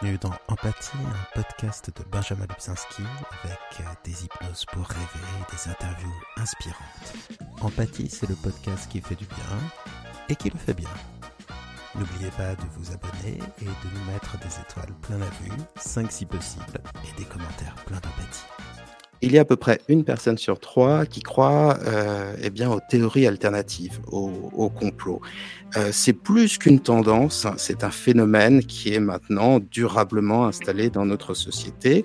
bienvenue dans Empathie, un podcast de Benjamin Lubzinski avec euh, des hypnoses pour rêver et des interviews inspirantes. Empathie, c'est le podcast qui fait du bien et qui le fait bien. N'oubliez pas de vous abonner et de nous mettre des étoiles plein la vue, 5 si possible, et des commentaires pleins d'empathie il y a à peu près une personne sur trois qui croit euh, eh bien, aux théories alternatives, au, au complot. Euh, c'est plus qu'une tendance, c'est un phénomène qui est maintenant durablement installé dans notre société.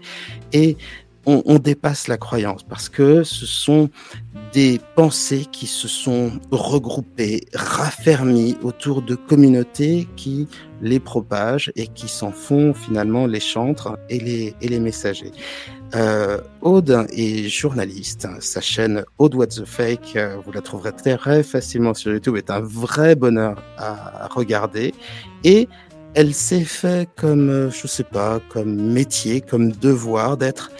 Et on, on, dépasse la croyance parce que ce sont des pensées qui se sont regroupées, raffermies autour de communautés qui les propagent et qui s'en font finalement les chantres et les, et les messagers. Euh, Aude est journaliste. Sa chaîne Aude What the Fake, euh, vous la trouverez très facilement sur YouTube, est un vrai bonheur à regarder. Et elle s'est fait comme, euh, je sais pas, comme métier, comme devoir d'être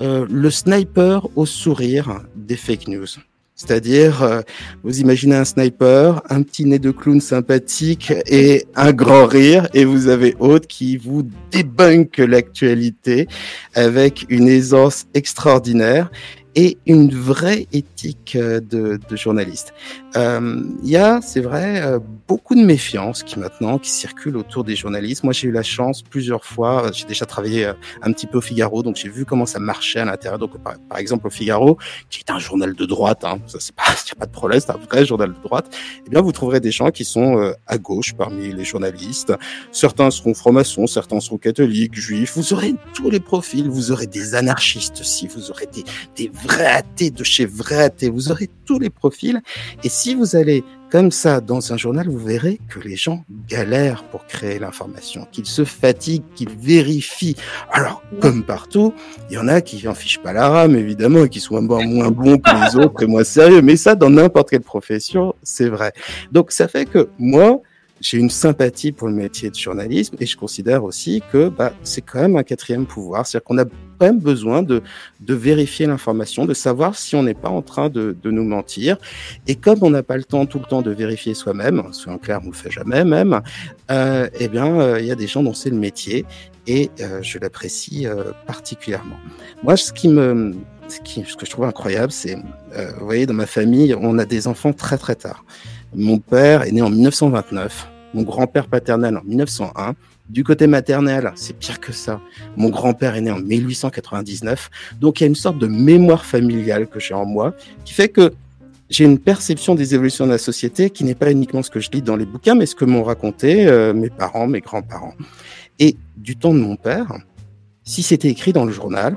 euh, le sniper au sourire des fake news. C'est-à-dire, euh, vous imaginez un sniper, un petit nez de clown sympathique et un grand rire, et vous avez autre qui vous débunk l'actualité avec une aisance extraordinaire et une vraie éthique euh, de, de journaliste. Euh, il y a, c'est vrai, euh, beaucoup de méfiance qui maintenant qui circule autour des journalistes. Moi, j'ai eu la chance plusieurs fois. J'ai déjà travaillé un petit peu au Figaro, donc j'ai vu comment ça marchait à l'intérieur. Donc, par, exemple, au Figaro, qui est un journal de droite, hein, ça c'est pas, y a pas de problème, c'est un vrai journal de droite. Eh bien, vous trouverez des gens qui sont à gauche parmi les journalistes. Certains seront francs-maçons, certains seront catholiques, juifs. Vous aurez tous les profils. Vous aurez des anarchistes aussi. Vous aurez des, des vrai athée de chez vrai athée. Vous aurez tous les profils. Et si vous allez comme ça dans un journal, vous verrez que les gens galèrent pour créer l'information, qu'ils se fatiguent, qu'ils vérifient. Alors, comme partout, il y en a qui en fichent pas la rame, évidemment, et qui sont moins bons que les autres et moins sérieux. Mais ça, dans n'importe quelle profession, c'est vrai. Donc, ça fait que moi, j'ai une sympathie pour le métier de journalisme et je considère aussi que bah, c'est quand même un quatrième pouvoir. C'est-à-dire qu'on a quand même besoin de, de vérifier l'information, de savoir si on n'est pas en train de, de, nous mentir. Et comme on n'a pas le temps tout le temps de vérifier soi-même, soyons clairs, on le fait jamais même, euh, eh bien, euh, il y a des gens dont c'est le métier et euh, je l'apprécie euh, particulièrement. Moi, ce qui me, ce, qui, ce que je trouve incroyable, c'est, euh, vous voyez, dans ma famille, on a des enfants très très tard. Mon père est né en 1929, mon grand-père paternel en 1901. Du côté maternel, c'est pire que ça. Mon grand-père est né en 1899. Donc il y a une sorte de mémoire familiale que j'ai en moi qui fait que j'ai une perception des évolutions de la société qui n'est pas uniquement ce que je lis dans les bouquins, mais ce que m'ont raconté euh, mes parents, mes grands-parents. Et du temps de mon père, si c'était écrit dans le journal,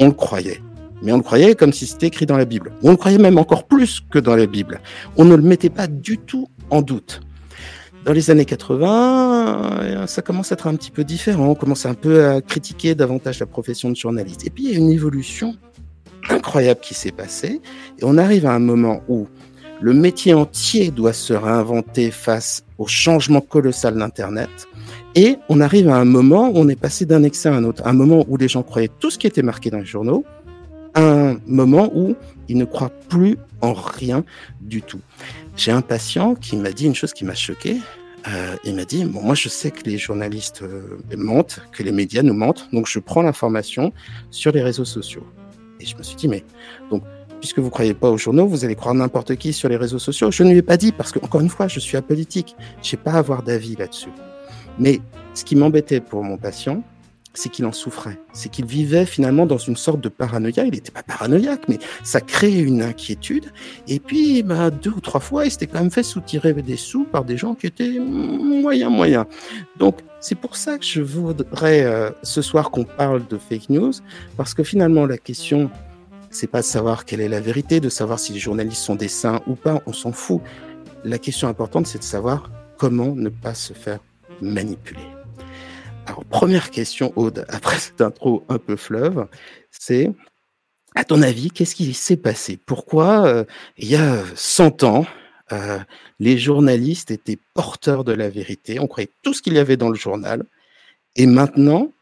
on le croyait mais on le croyait comme si c'était écrit dans la Bible. On le croyait même encore plus que dans la Bible. On ne le mettait pas du tout en doute. Dans les années 80, ça commence à être un petit peu différent. On commence un peu à critiquer davantage la profession de journaliste. Et puis il y a une évolution incroyable qui s'est passée. Et on arrive à un moment où le métier entier doit se réinventer face au changement colossal d'Internet. Et on arrive à un moment où on est passé d'un excès à un autre. Un moment où les gens croyaient tout ce qui était marqué dans les journaux un moment où il ne croit plus en rien du tout. J'ai un patient qui m'a dit une chose qui m'a choqué. Euh, il m'a dit bon, moi je sais que les journalistes euh, mentent, que les médias nous mentent, donc je prends l'information sur les réseaux sociaux. Et je me suis dit mais donc puisque vous croyez pas aux journaux, vous allez croire n'importe qui sur les réseaux sociaux. Je ne lui ai pas dit parce que encore une fois, je suis apolitique, je sais pas avoir d'avis là-dessus. Mais ce qui m'embêtait pour mon patient, c'est qu'il en souffrait. C'est qu'il vivait finalement dans une sorte de paranoïa. Il n'était pas paranoïaque, mais ça créait une inquiétude. Et puis, bah, deux ou trois fois, il s'était quand même fait soutirer des sous par des gens qui étaient moyens, moyens. Donc, c'est pour ça que je voudrais euh, ce soir qu'on parle de fake news, parce que finalement, la question, c'est pas de savoir quelle est la vérité, de savoir si les journalistes sont des saints ou pas, on s'en fout. La question importante, c'est de savoir comment ne pas se faire manipuler. Alors, première question, Aude, après cette intro un peu fleuve, c'est, à ton avis, qu'est-ce qui s'est passé? Pourquoi, euh, il y a 100 ans, euh, les journalistes étaient porteurs de la vérité, on croyait tout ce qu'il y avait dans le journal, et maintenant,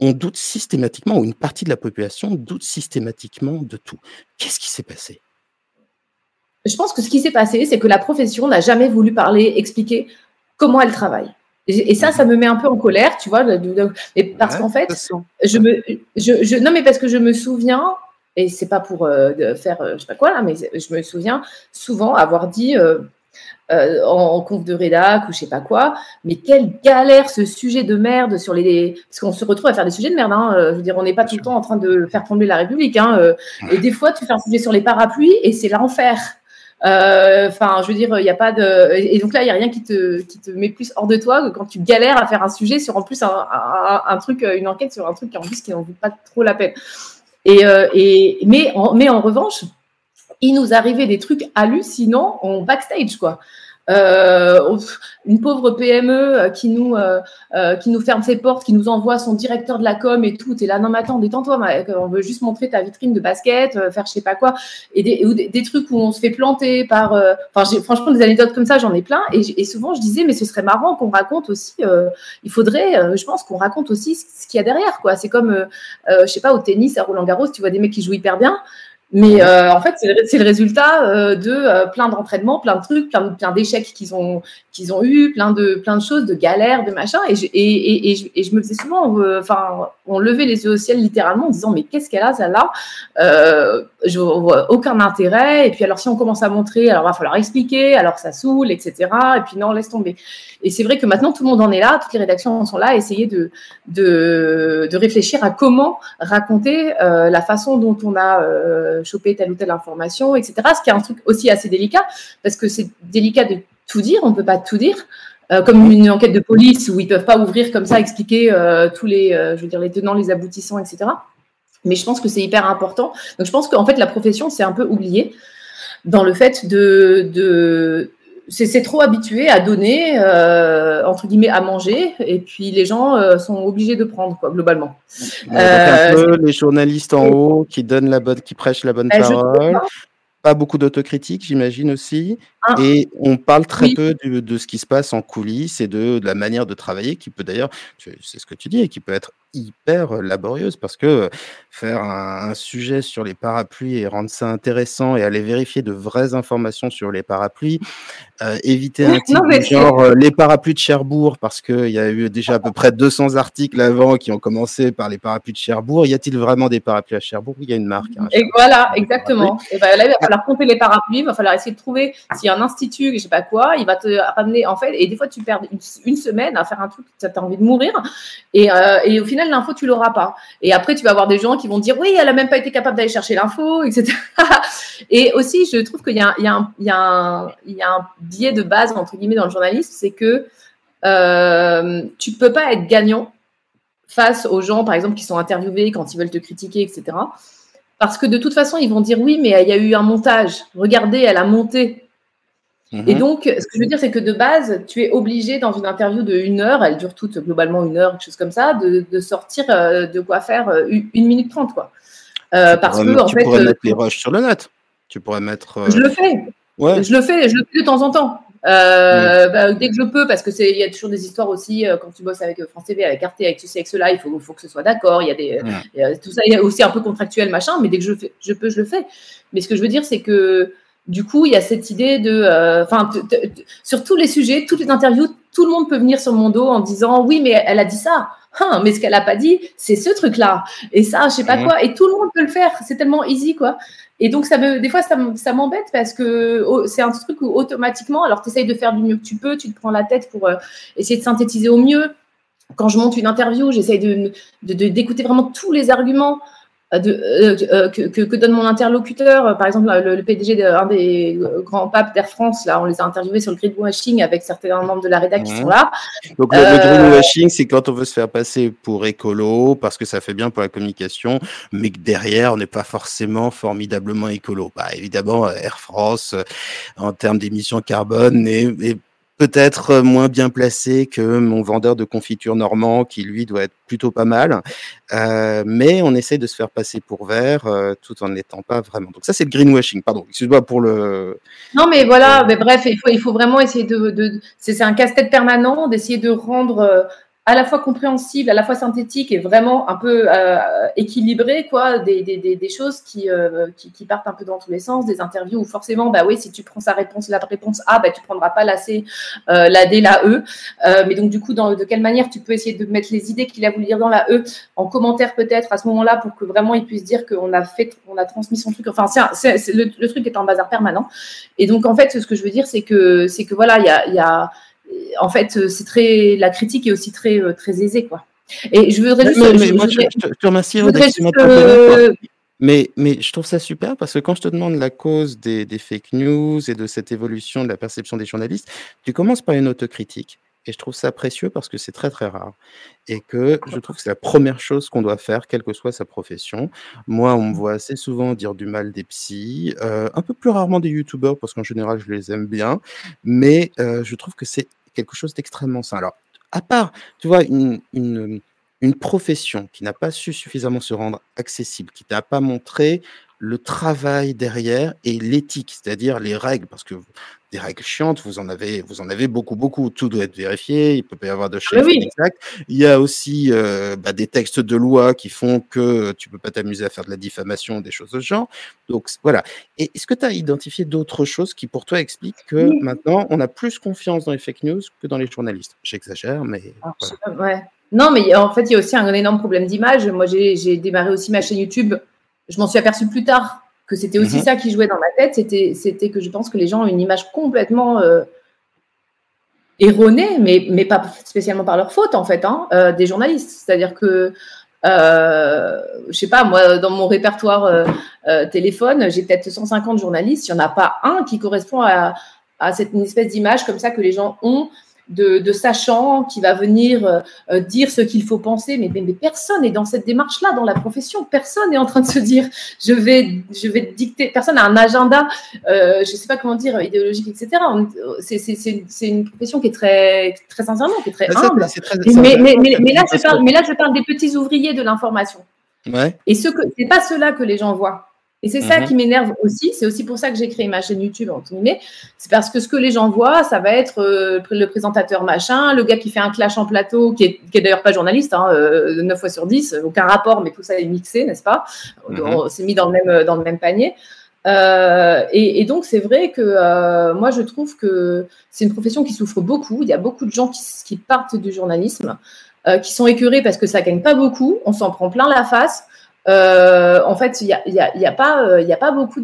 on doute systématiquement, ou une partie de la population doute systématiquement de tout. Qu'est-ce qui s'est passé? Je pense que ce qui s'est passé, c'est que la profession n'a jamais voulu parler, expliquer comment elle travaille. Et, ça, ça me met un peu en colère, tu vois, parce qu'en fait, je me, je, non, mais parce que je me souviens, et c'est pas pour euh, faire, je sais pas quoi là, mais je me souviens souvent avoir dit euh, en, conf de rédac ou je sais pas quoi. Mais quelle galère ce sujet de merde sur les. Parce qu'on se retrouve à faire des sujets de merde. Hein. Euh, je veux dire, on n'est pas tout le temps en train de faire tomber la République. Hein. Euh. Et des fois, tu fais un sujet sur les parapluies et c'est l'enfer. Enfin, je veux dire, il n'y a pas de. Et donc là, il n'y a rien qui te, met plus hors de toi que quand tu galères à faire un sujet sur en plus un, truc, une enquête sur un truc qui en plus qui n'en vaut pas trop la peine. Et, et mais, en, mais en revanche, il nous arrivait des trucs hallucinants en backstage, quoi. Euh, une pauvre PME euh, qui nous euh, qui nous ferme ses portes, qui nous envoie son directeur de la com et tout. Et là, non, mais attends, détends-toi, on veut juste montrer ta vitrine de basket, faire je sais pas quoi, et des, des, trucs où on se fait planter par. Enfin, franchement, des anecdotes comme ça, j'en ai plein. Et, et, souvent, je disais, mais ce serait marrant qu'on raconte aussi. il faudrait, je pense, qu'on raconte aussi ce qu'il y a derrière, quoi. C'est comme, je sais pas, au tennis, à Roland Garros, tu vois des mecs qui jouent hyper bien. Mais euh, en fait, c'est le, résultat euh, de euh, plein d'entraînements, plein de trucs, plein, plein d'échecs qu'ils ont, qu'ils ont eu, plein de, plein de choses, de galères, de machin. Et je, et, et, et je me faisais souvent, enfin, on levait les yeux au ciel littéralement en disant mais qu'est-ce qu'elle a celle-là? Je vois aucun intérêt. Et puis alors si on commence à montrer, alors il va falloir expliquer. Alors ça saoule, etc. Et puis non, laisse tomber. Et c'est vrai que maintenant tout le monde en est là, toutes les rédactions sont là, à essayer de, de, de réfléchir à comment raconter la façon dont on a choper telle ou telle information, etc. Ce qui est un truc aussi assez délicat, parce que c'est délicat de tout dire, on ne peut pas tout dire. Euh, comme une enquête de police où ils peuvent pas ouvrir comme ça, expliquer euh, tous les, euh, je veux les tenants, les aboutissants, etc. Mais je pense que c'est hyper important. Donc je pense qu'en fait la profession c'est un peu oublié dans le fait de c'est trop habitué à donner, euh, entre guillemets, à manger, et puis les gens euh, sont obligés de prendre, quoi, globalement. un peu euh, les journalistes en haut qui donnent la bonne, qui prêchent la bonne ben, parole. Pas beaucoup d'autocritique, j'imagine aussi. Ah. Et on parle très peu de, ce qui se passe en coulisses et de, de la manière de travailler, qui peut d'ailleurs, c'est ce que tu dis, et qui peut être hyper laborieuse parce que faire un, sujet sur les parapluies et rendre ça intéressant et aller vérifier de vraies informations sur les parapluies, euh, éviter un titre genre euh, les parapluies de Cherbourg parce qu'il y a eu déjà à peu près 200 articles avant qui ont commencé par les parapluies de Cherbourg. Y a-t-il vraiment des parapluies à Cherbourg? Il y a une marque. Hein, et voilà, exactement. Et ben là, il va falloir compter les parapluies, il va falloir essayer de trouver s'il y a un institut, je sais pas quoi, il va te ramener en fait. Et des fois, tu perds une, semaine à faire un truc, tu as envie de mourir. Et, euh, et au final, l'info, tu l'auras pas. Et après, tu vas avoir des gens qui vont dire, oui, elle a même pas été capable d'aller chercher l'info, etc. et aussi, je trouve qu'il y, a un biais de base, entre guillemets, dans le journalisme, c'est que euh, tu peux pas être gagnant face aux gens, par exemple, qui sont interviewés quand ils veulent te critiquer, etc. Parce que de toute façon, ils vont dire oui, mais il y a eu un montage. Regardez, elle a monté. Et mhm. donc, ce que je veux dire, c'est que de base, tu es obligé dans une interview de une heure, elle dure toute globalement une heure, quelque chose comme ça, de, sortir euh, de quoi faire euh, une minute trente, quoi. Euh, parce que, en tu pourrais mettre les rushs sur le net. Tu pourrais mettre. Je le fais. Ouais. Je le fais, je le fais de temps en temps. Bah, dès que je peux, parce que c'est, il y a toujours des histoires aussi quand tu bosses avec France TV, avec Arte, avec ceci, avec cela, il faut, faut que ce soit d'accord. Il y a des, tout ça, il y a aussi un peu contractuel machin, mais dès que je fais, je peux, je le fais. Mais ce que je veux dire, c'est que du coup, il y a cette idée de, euh, enfin, sur tous les sujets, toutes les interviews, tout le monde peut venir sur mon dos en disant oui, mais elle a dit ça. Hein, mais ce qu'elle a pas dit, c'est ce truc-là. Et ça, je sais pas quoi. Et tout le monde peut le faire. C'est tellement easy, quoi. Et donc, ça me, des fois, ça, m'embête parce que c'est un truc où automatiquement, alors tu essayes de faire du mieux que tu peux, tu te prends la tête pour euh, essayer de synthétiser au mieux. Quand je monte une interview, j'essaye de, d'écouter vraiment tous les arguments. Euh, euh, euh, que, donne mon interlocuteur, par exemple le, PDG d'un des grands papes d'Air France, là, on les a interviewés sur le greenwashing avec certains membres de la rédaction qui sont là. Donc le, greenwashing, c'est quand on veut se faire passer pour écolo parce que ça fait bien pour la communication, mais que derrière on n'est pas forcément formidablement écolo. Bah, évidemment, Air France, en termes d'émissions carbone, est peut-être euh, moins bien placé que mon vendeur de confiture normand, qui lui doit être plutôt pas mal. Euh, mais on essaie de se faire passer pour vert euh, tout en n'étant pas vraiment. Donc ça, c'est le greenwashing. Pardon, excuse-moi pour le. Non, mais voilà. Mais bref, il faut, il faut vraiment essayer de. de... C'est un casse-tête permanent d'essayer de rendre à la fois compréhensible, à la fois synthétique et vraiment un peu euh, équilibré, quoi, des, des, des, choses qui, euh, qui, qui, partent un peu dans tous les sens, des interviews où forcément, bah oui, si tu prends sa réponse, la réponse A, bah tu prendras pas la C, euh, la D, la E. Euh, mais donc du coup, dans, de quelle manière tu peux essayer de mettre les idées qu'il a voulu dire dans la E en commentaire peut-être à ce moment-là pour que vraiment il puisse dire qu'on a fait, on a transmis son truc. Enfin, c'est, le, le, truc est en bazar permanent. Et donc en fait, ce que je veux dire, c'est que c'est que voilà, il y a, y a en fait, euh, c'est très, la critique est aussi très, euh, très aisée, quoi. Et je voudrais juste. Mais, moi, je, te remercie, mais, mais je trouve ça super parce que quand je te demande la cause des, des, fake news et de cette évolution de la perception des journalistes, tu commences par une autocritique. Et je trouve ça précieux parce que c'est très très rare. Et que je trouve que c'est la première chose qu'on doit faire, quelle que soit sa profession. Moi, on me voit assez souvent dire du mal des psys, euh, un peu plus rarement des youtubeurs parce qu'en général, je les aime bien. Mais euh, je trouve que c'est quelque chose d'extrêmement sain. Alors, à part, tu vois, une, une, une profession qui n'a pas su suffisamment se rendre accessible, qui n'a pas montré le travail derrière et l'éthique, c'est-à-dire les règles, parce que des règles chiantes, vous en avez, vous en avez beaucoup, beaucoup. Tout doit être vérifié. Il peut pas y avoir de ah chef exact. Il y a aussi euh, bah, des textes de loi qui font que tu peux pas t'amuser à faire de la diffamation, des choses de ce genre. Donc voilà. Et est-ce que tu as identifié d'autres choses qui pour toi expliquent que maintenant on a plus confiance dans les fake news que dans les journalistes? J'exagère, mais. ouais. Non, mais en fait, il y a aussi un énorme problème d'image. Moi, j'ai démarré aussi ma chaîne YouTube. Je m'en suis aperçu plus tard que c'était aussi mhm. ça qui jouait dans ma tête, c'était, c'était que je pense que les gens ont une image complètement euh, erronée, mais, mais pas spécialement par leur faute en fait, hein, euh, des journalistes. C'est-à-dire que, euh, je sais pas, moi, dans mon répertoire euh, téléphone, j'ai peut-être 150 journalistes, il n'y en a pas un qui correspond à, à cette une espèce d'image comme ça que les gens ont de, sachant qui va venir euh, euh, dire ce qu'il faut penser, mais, mais, personne n'est dans cette démarche-là dans la profession. Personne n'est en train de se dire je vais, je vais dicter. Personne n'a un agenda, euh, je ne sais pas comment dire, idéologique, etc. C'est une profession qui est très, très sincèrement, qui est très humble. mais, mais, mais, là, je parle, mais là, je parle des petits ouvriers de l'information. Ouais. Et ce que c'est pas cela que les gens voient. Et c'est ça mhm. qui m'énerve aussi. C'est aussi pour ça que j'ai créé ma chaîne YouTube, entre guillemets. C'est parce que ce que les gens voient, ça va être euh, le présentateur machin, le gars qui fait un clash en plateau, qui est, d'ailleurs pas journaliste, hein, 9 euh, fois sur 10, aucun rapport, mais tout ça est mixé, n'est-ce pas? Mhm. On s'est mis dans le même, dans le même panier. Euh, et, donc, c'est vrai que moi, je trouve que c'est une profession qui souffre beaucoup. Il y a beaucoup de gens qui, qui partent du journalisme, qui sont écœurés parce que ça gagne pas beaucoup. On s'en prend plein la face. Euh, en fait, il n'y a, y a, pas, euh, beaucoup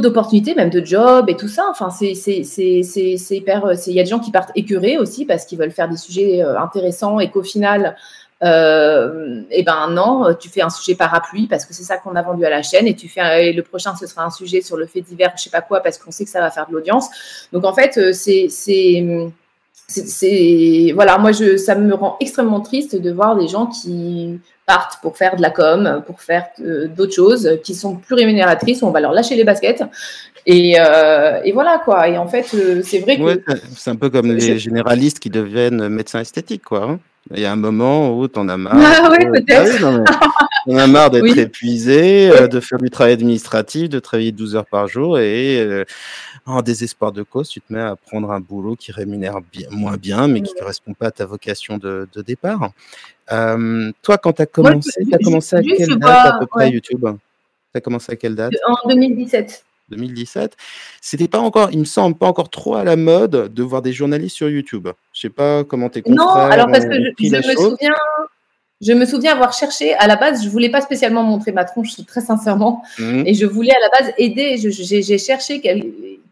d'opportunités, même de job et tout ça. Enfin, c'est hyper. Il y a des gens qui partent écœurés aussi parce qu'ils veulent faire des sujets euh, intéressants et qu'au final, euh, et eh ben non, tu fais un sujet parapluie parce que c'est ça qu'on a vendu à la chaîne et tu fais et le prochain ce sera un sujet sur le fait divers, je sais pas quoi, parce qu'on sait que ça va faire de l'audience. Donc en fait, c'est c'est voilà, moi je, ça me rend extrêmement triste de voir des gens qui partent pour faire de la com, pour faire euh, d'autres choses qui sont plus rémunératrices, on va leur lâcher les baskets. Et, euh, et voilà quoi. Et en fait, euh, c'est vrai que. c'est un peu comme les généralistes qui deviennent médecins esthétiques, quoi. Hein. Il y a un moment où tu en as marre. Ah oui, peut-être. on a marre d'être épuisé, de faire du travail administratif, de travailler 12 heures par jour et en désespoir de cause, tu te mets à prendre un boulot qui rémunère bien, moins bien, mais qui ne correspond pas à ta vocation de, départ. Euh, toi, quand tu as commencé, tu as commencé à quelle date à peu près YouTube? Tu as commencé à quelle date? En 2017. 2017. C'était pas encore, il me semble, pas encore trop à la mode de voir des journalistes sur YouTube. Je sais pas comment tes Non, alors parce que je, me souviens, je me souviens avoir cherché, à la base, je voulais pas spécialement montrer ma tronche, très sincèrement, mmh. et je voulais à la base aider. J'ai cherché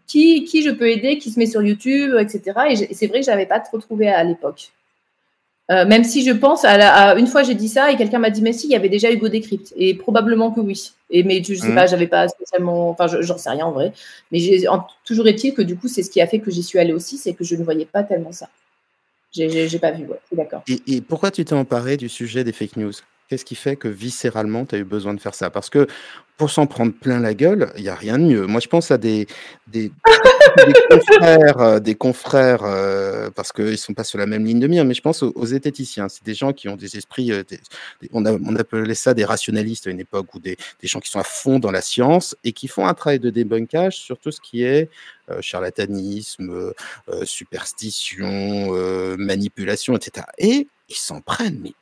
qui, qui je peux aider, qui se met sur YouTube, etc. Et c'est vrai que je n'avais pas trop trouvé à l'époque. Euh, même si je pense, à, une fois j'ai dit ça et quelqu'un m'a dit mais si, il y avait déjà Hugo Décrypte. Et probablement que oui. Et, mais je ne sais mmh. pas, j'avais pas spécialement, enfin j'en sais rien en vrai. Mais toujours est-il que du coup c'est ce qui a fait que j'y suis allée aussi, c'est que je ne voyais pas tellement ça. J'ai pas vu, ouais, d'accord. Et, et, pourquoi tu t'es emparé du sujet des fake news? Qu'est-ce qui fait que viscéralement, tu as eu besoin de faire ça? Parce que pour s'en prendre plein la gueule, il n'y a rien de mieux. Moi, je pense à des, des, confrères, euh, des confrères euh, parce qu'ils ne sont pas sur la même ligne de mire, mais je pense aux, aux zététiciens. C'est des gens qui ont des esprits, euh, on, a, on, appelait ça des rationalistes à une époque, ou des, des, gens qui sont à fond dans la science et qui font un travail de débunkage sur tout ce qui est charlatanisme, superstition, manipulation, etc. Et ils s'en prennent, mais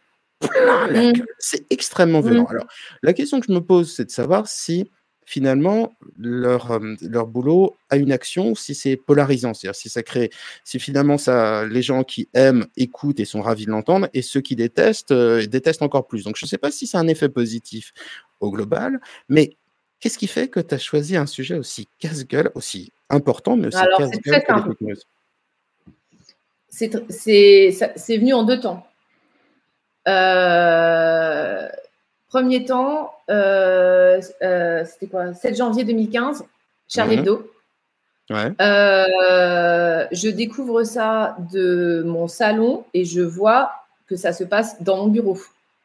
Mmh. C'est extrêmement violent. Mmh. Alors, la question que je me pose, c'est de savoir si finalement leur, leur boulot a une action, si c'est polarisant, c'est-à-dire si ça crée, si finalement ça, les gens qui aiment écoutent et sont ravis de l'entendre, et ceux qui détestent détestent encore plus. Donc je ne sais pas si c'est un effet positif au global, mais qu'est-ce qui fait que tu as choisi un sujet aussi casse-gueule, aussi important, mais aussi casse-gueule C'est venu en deux temps. Euh, premier temps, euh, euh, c'était quoi? 7 janvier 2015, Charlie mhm. Hebdo. je découvre ça de mon salon et je vois que ça se passe dans mon bureau.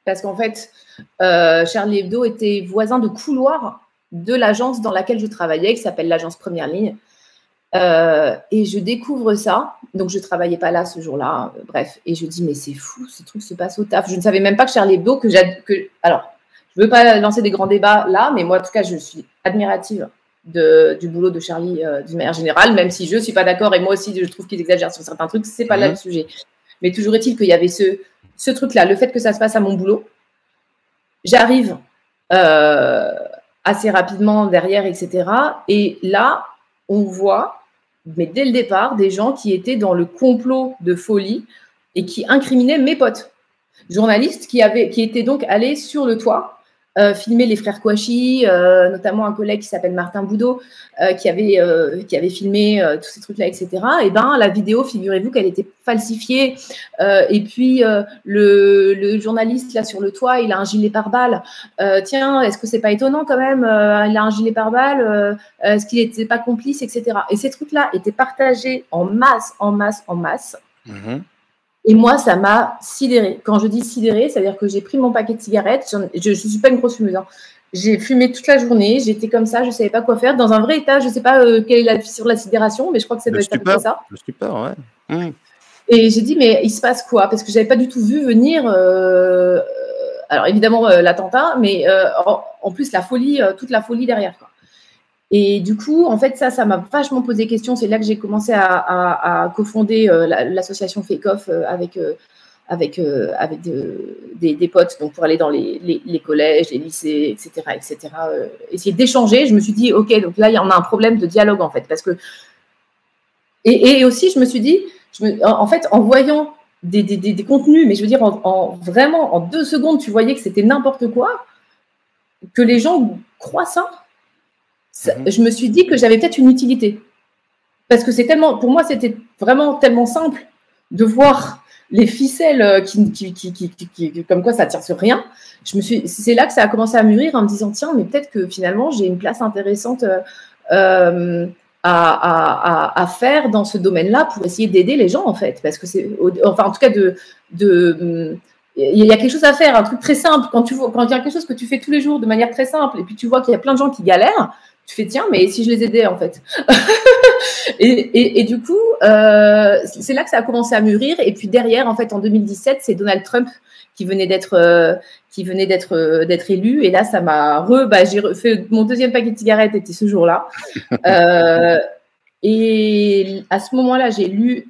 Parce qu'en fait, Charlie Hebdo était voisin de couloir de l'agence dans laquelle je travaillais, qui s'appelle l'agence Première Ligne. Euh, et je découvre ça. Donc, je travaillais pas là ce jour-là. Euh, bref. Et je dis, mais c'est fou, ce truc se passe au taf. Je ne savais même pas que Charlie Hebdo, que. Que... Alors, je veux pas lancer des grands débats là, mais moi, en tout cas, je suis admirative de, du boulot de Charlie euh, d'une manière générale, même si je suis pas d'accord et moi aussi, je trouve qu'il exagère sur certains trucs. C'est pas là le mhm. sujet. Mais toujours est-il qu'il y avait ce, ce truc-là, le fait que ça se passe à mon boulot. J'arrive euh, assez rapidement derrière, etc. Et là, on voit mais dès le départ, des gens qui étaient dans le complot de folie et qui incriminaient mes potes, journalistes qui, avaient, qui étaient donc allés sur le toit euh, filmer les frères Kouachi, euh, notamment un collègue qui s'appelle Martin Boudot, euh, qui, avait, qui avait filmé tous ces trucs-là, etc. Et ben la vidéo, figurez-vous qu'elle était falsifiée. et puis le, journaliste là sur le toit, il a un gilet pare-balles. tiens, est-ce que c'est pas étonnant quand même Il a un gilet pare-balles. est-ce qu'il n'était pas complice, etc. Et ces trucs-là étaient partagés en masse, en masse, en masse. Mmh et moi, ça m'a sidéré. Quand je dis sidéré, c'est-à-dire que j'ai pris mon paquet de cigarettes. Je ne suis pas une grosse fumeuse. Hein. J'ai fumé toute la journée. J'étais comme ça. Je ne savais pas quoi faire. Dans un vrai état, je ne sais pas euh, quelle est la sur la sidération, mais je crois que ça doit être ça. Le stupeur, ouais. Mmh. Et j'ai dit, mais il se passe quoi? Parce que je n'avais pas du tout vu venir. Euh, alors évidemment euh, l'attentat, mais en, en, plus la folie, toute la folie derrière. Quoi. Et du coup, en fait, ça, ça m'a vachement posé question. C'est là que j'ai commencé à, cofonder euh, l'association Fake Off euh, avec, euh, avec, des, potes donc pour aller dans les, collèges, les lycées, etc. etc. essayer d'échanger. Je me suis dit, OK, donc là, il y en a un problème de dialogue, en fait. Parce que... Et, aussi, je me suis dit, en fait, en voyant des, contenus, mais je veux dire, en, vraiment, en deux secondes, tu voyais que c'était n'importe quoi, que les gens croient ça Mhm. je me suis dit que j'avais peut-être une utilité. Parce que c'est tellement, pour moi, c'était vraiment tellement simple de voir les ficelles euh, qui, qui, comme quoi ça tire sur rien. Je me suis, c'est là que ça a commencé à mûrir en me disant tiens, mais peut-être que finalement j'ai une place intéressante euh, euh, à, faire dans ce domaine-là pour essayer d'aider les gens en fait, parce que c'est, enfin en tout cas de, de il y a quelque chose à faire, un truc très simple. Quand tu vois, quand il y a quelque chose que tu fais tous les jours de manière très simple, et puis tu vois qu'il y a plein de gens qui galèrent, tu fais tiens, mais si je les aidais en fait. et, du coup, euh, c'est là que ça a commencé à mûrir. Et puis derrière, en fait, en 2017, c'est Donald Trump qui venait d'être euh, qui venait d'être euh, d'être élu. Et là, ça m'a re. Bah, j'ai fait mon deuxième paquet de cigarettes était ce jour-là. et à ce moment-là, j'ai lu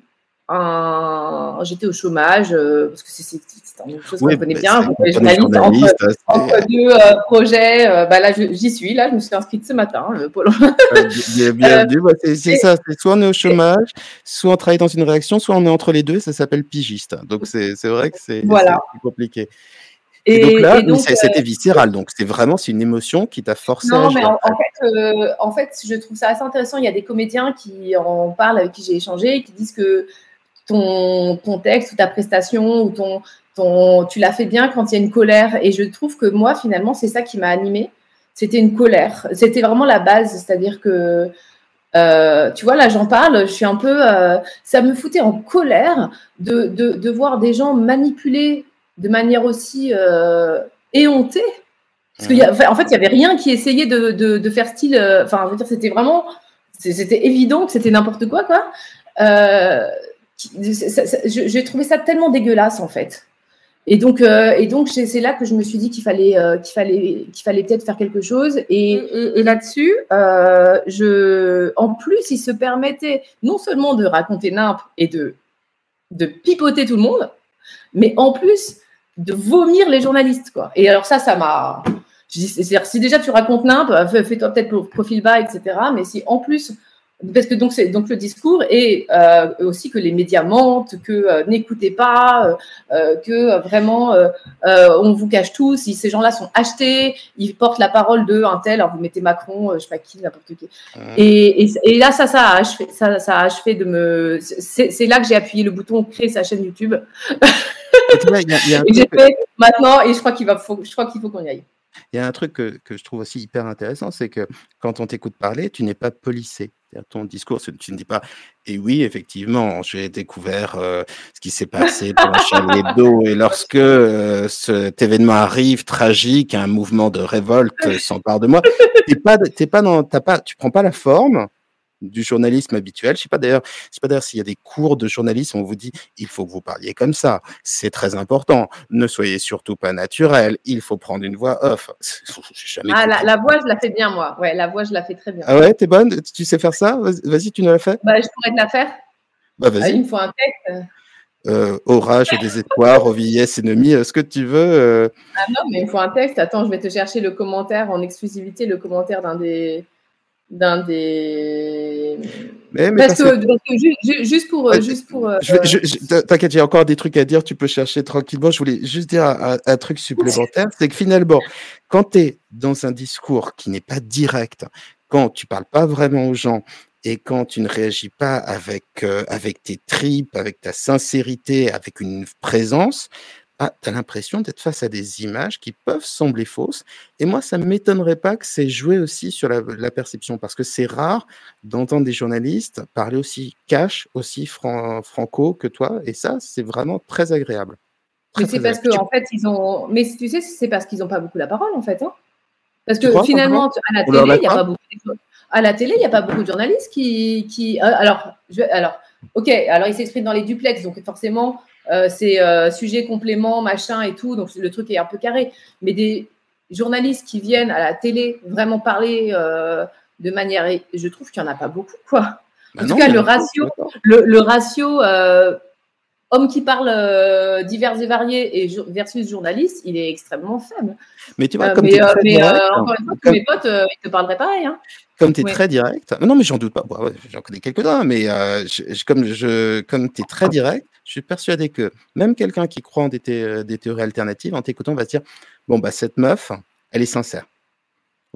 j'étais au chômage euh, parce que c'est une chose qu'on connaît bien. journaliste entre, entre deux euh, projets. Euh, bah là, j'y suis. Là, je me suis inscrite ce matin. bien, bah, c'est ça. Soit on est au chômage, soit on travaille dans une réaction, soit on est entre les deux. Ça s'appelle pigiste. Donc c'est vrai que c'est voilà. compliqué. Et, donc là, c'était viscéral. Donc c'est vraiment c'est une émotion qui t'a forcé. Non, mais en, fait, en fait, je trouve ça assez intéressant. Il y a des comédiens qui en parlent avec qui j'ai échangé qui disent que ton, texte ou ta prestation ou ton, ton tu l'as fait bien quand il y a une colère. Et je trouve que moi, finalement, c'est ça qui m'a animée. C'était une colère. C'était vraiment la base. C'est-à-dire que, euh, tu vois, là, j'en parle, je suis un peu. Euh, ça me foutait en colère de, de, voir des gens manipuler de manière aussi euh, éhonté. Parce qu'il en fait, il n'y avait rien qui essayait de, faire style. Enfin, je veux dire, c'était vraiment. C'était évident que c'était n'importe quoi, quoi. J'ai trouvé ça tellement dégueulasse, en fait. Et donc, euh, et donc c'est là que je me suis dit qu'il fallait, euh, qu'il fallait, qu'il fallait peut-être faire quelque chose. Et, et, là-dessus, euh, je, en plus, il se permettait non seulement de raconter nimp et de, de pipoter tout le monde, mais en plus de vomir les journalistes, quoi. Et alors ça, ça m'a. Si déjà tu racontes nimp, fais-toi peut-être profil bas, etc. Mais si en plus parce que donc c'est donc le discours et euh, aussi que les médias mentent, que euh, n'écoutez pas, euh, que vraiment on vous cache tout. Si ces gens-là sont achetés, ils portent la parole de un tel, alors vous mettez Macron, je sais pas qui, n'importe qui. Et, et, là ça ça a achevé, ça, ça a achevé de me. C'est là que j'ai appuyé le bouton créer sa chaîne YouTube. et j'ai fait maintenant et je crois qu'il va, je crois qu'il faut qu'on y aille. Il y a un truc que, que, je trouve aussi hyper intéressant, c'est que quand on t'écoute parler, tu n'es pas policé. Ton discours, tu ne dis pas, et oui, effectivement, j'ai découvert euh, ce qui s'est passé pour la Hebdo, et lorsque euh, cet événement arrive, tragique, un mouvement de révolte s'empare de moi, t'es pas, t'es pas dans, t'as pas, tu prends pas la forme, du journalisme habituel. Je sais pas d'ailleurs, je sais pas d'ailleurs s'il y a des cours de journalisme où on vous dit il faut que vous parliez comme ça. C'est très important. Ne soyez surtout pas naturel. Il faut prendre une voix off. ah, la, voix, je la fais bien moi. Ouais, la voix, je la fais très bien. Ah ouais, t'es bonne? Tu sais faire ça? Vas-y, tu nous la fais. Bah, je pourrais te la faire. Bah, vas-y. Ah, il me faut un texte. Euh, orage désespoir, vieillesse ennemie, ce que tu veux. Euh. Ah non, mais il me faut un texte. Attends, je vais te chercher le commentaire en exclusivité, le commentaire d'un des, d'un des. Mais, parce, que, juste pour. juste pour euh, T'inquiète, j'ai encore des trucs à dire, tu peux chercher tranquillement. Je voulais juste dire un, truc supplémentaire c'est que finalement, quand tu es dans un discours qui n'est pas direct, quand tu parles pas vraiment aux gens et quand tu ne réagis pas avec, euh, avec tes tripes, avec ta sincérité, avec une présence, ah, tu as l'impression d'être face à des images qui peuvent sembler fausses. Et moi, ça ne m'étonnerait pas que c'est joué aussi sur la, perception, parce que c'est rare d'entendre des journalistes parler aussi cash, aussi franco que toi. Et ça, c'est vraiment très agréable. mais c'est parce qu'en en fait, ils ont. Mais tu sais, c'est parce qu'ils n'ont pas beaucoup la parole, en fait. Hein. parce que finalement, à la télé, il n'y a pas? beaucoup de... À la télé, il n'y a pas beaucoup de journalistes qui. qui... Euh, alors, je... alors, ok, alors ils s'expriment dans les duplex, donc forcément, euh, c'est euh, sujet complément, machin et tout, donc le truc est un peu carré. Mais des journalistes qui viennent à la télé vraiment parler euh, de manière, je trouve qu'il n'y en a pas beaucoup, quoi. Bah en tout cas, le ratio, le, ratio homme qui parle divers et variés et versus journaliste, il est extrêmement faible. Mais tu vois, comme mais, mais encore une fois, mes potes, ils te parleraient pareil. Hein. Comme tu es très direct, non, mais j'en doute pas, j'en connais quelques-uns, mais comme, je, comme tu es très direct, je suis persuadé que même quelqu'un qui croit en des, théories alternatives, en t'écoutant, va se dire Bon, bah, cette meuf, elle est sincère.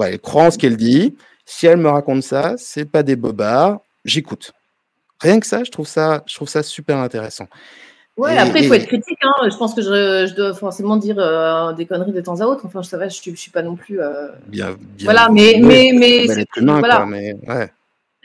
elle croit en ce qu'elle dit. Si elle me raconte ça, c'est pas des bobards, j'écoute. Rien que ça, je trouve ça, je trouve ça super intéressant. Ouais, après, il faut être critique. Hein. Je pense que je, dois forcément dire euh, des conneries de temps à autre. Enfin, je, je, je suis pas non plus. Euh, bien, Voilà, mais. mais, mais, voilà. mais ouais.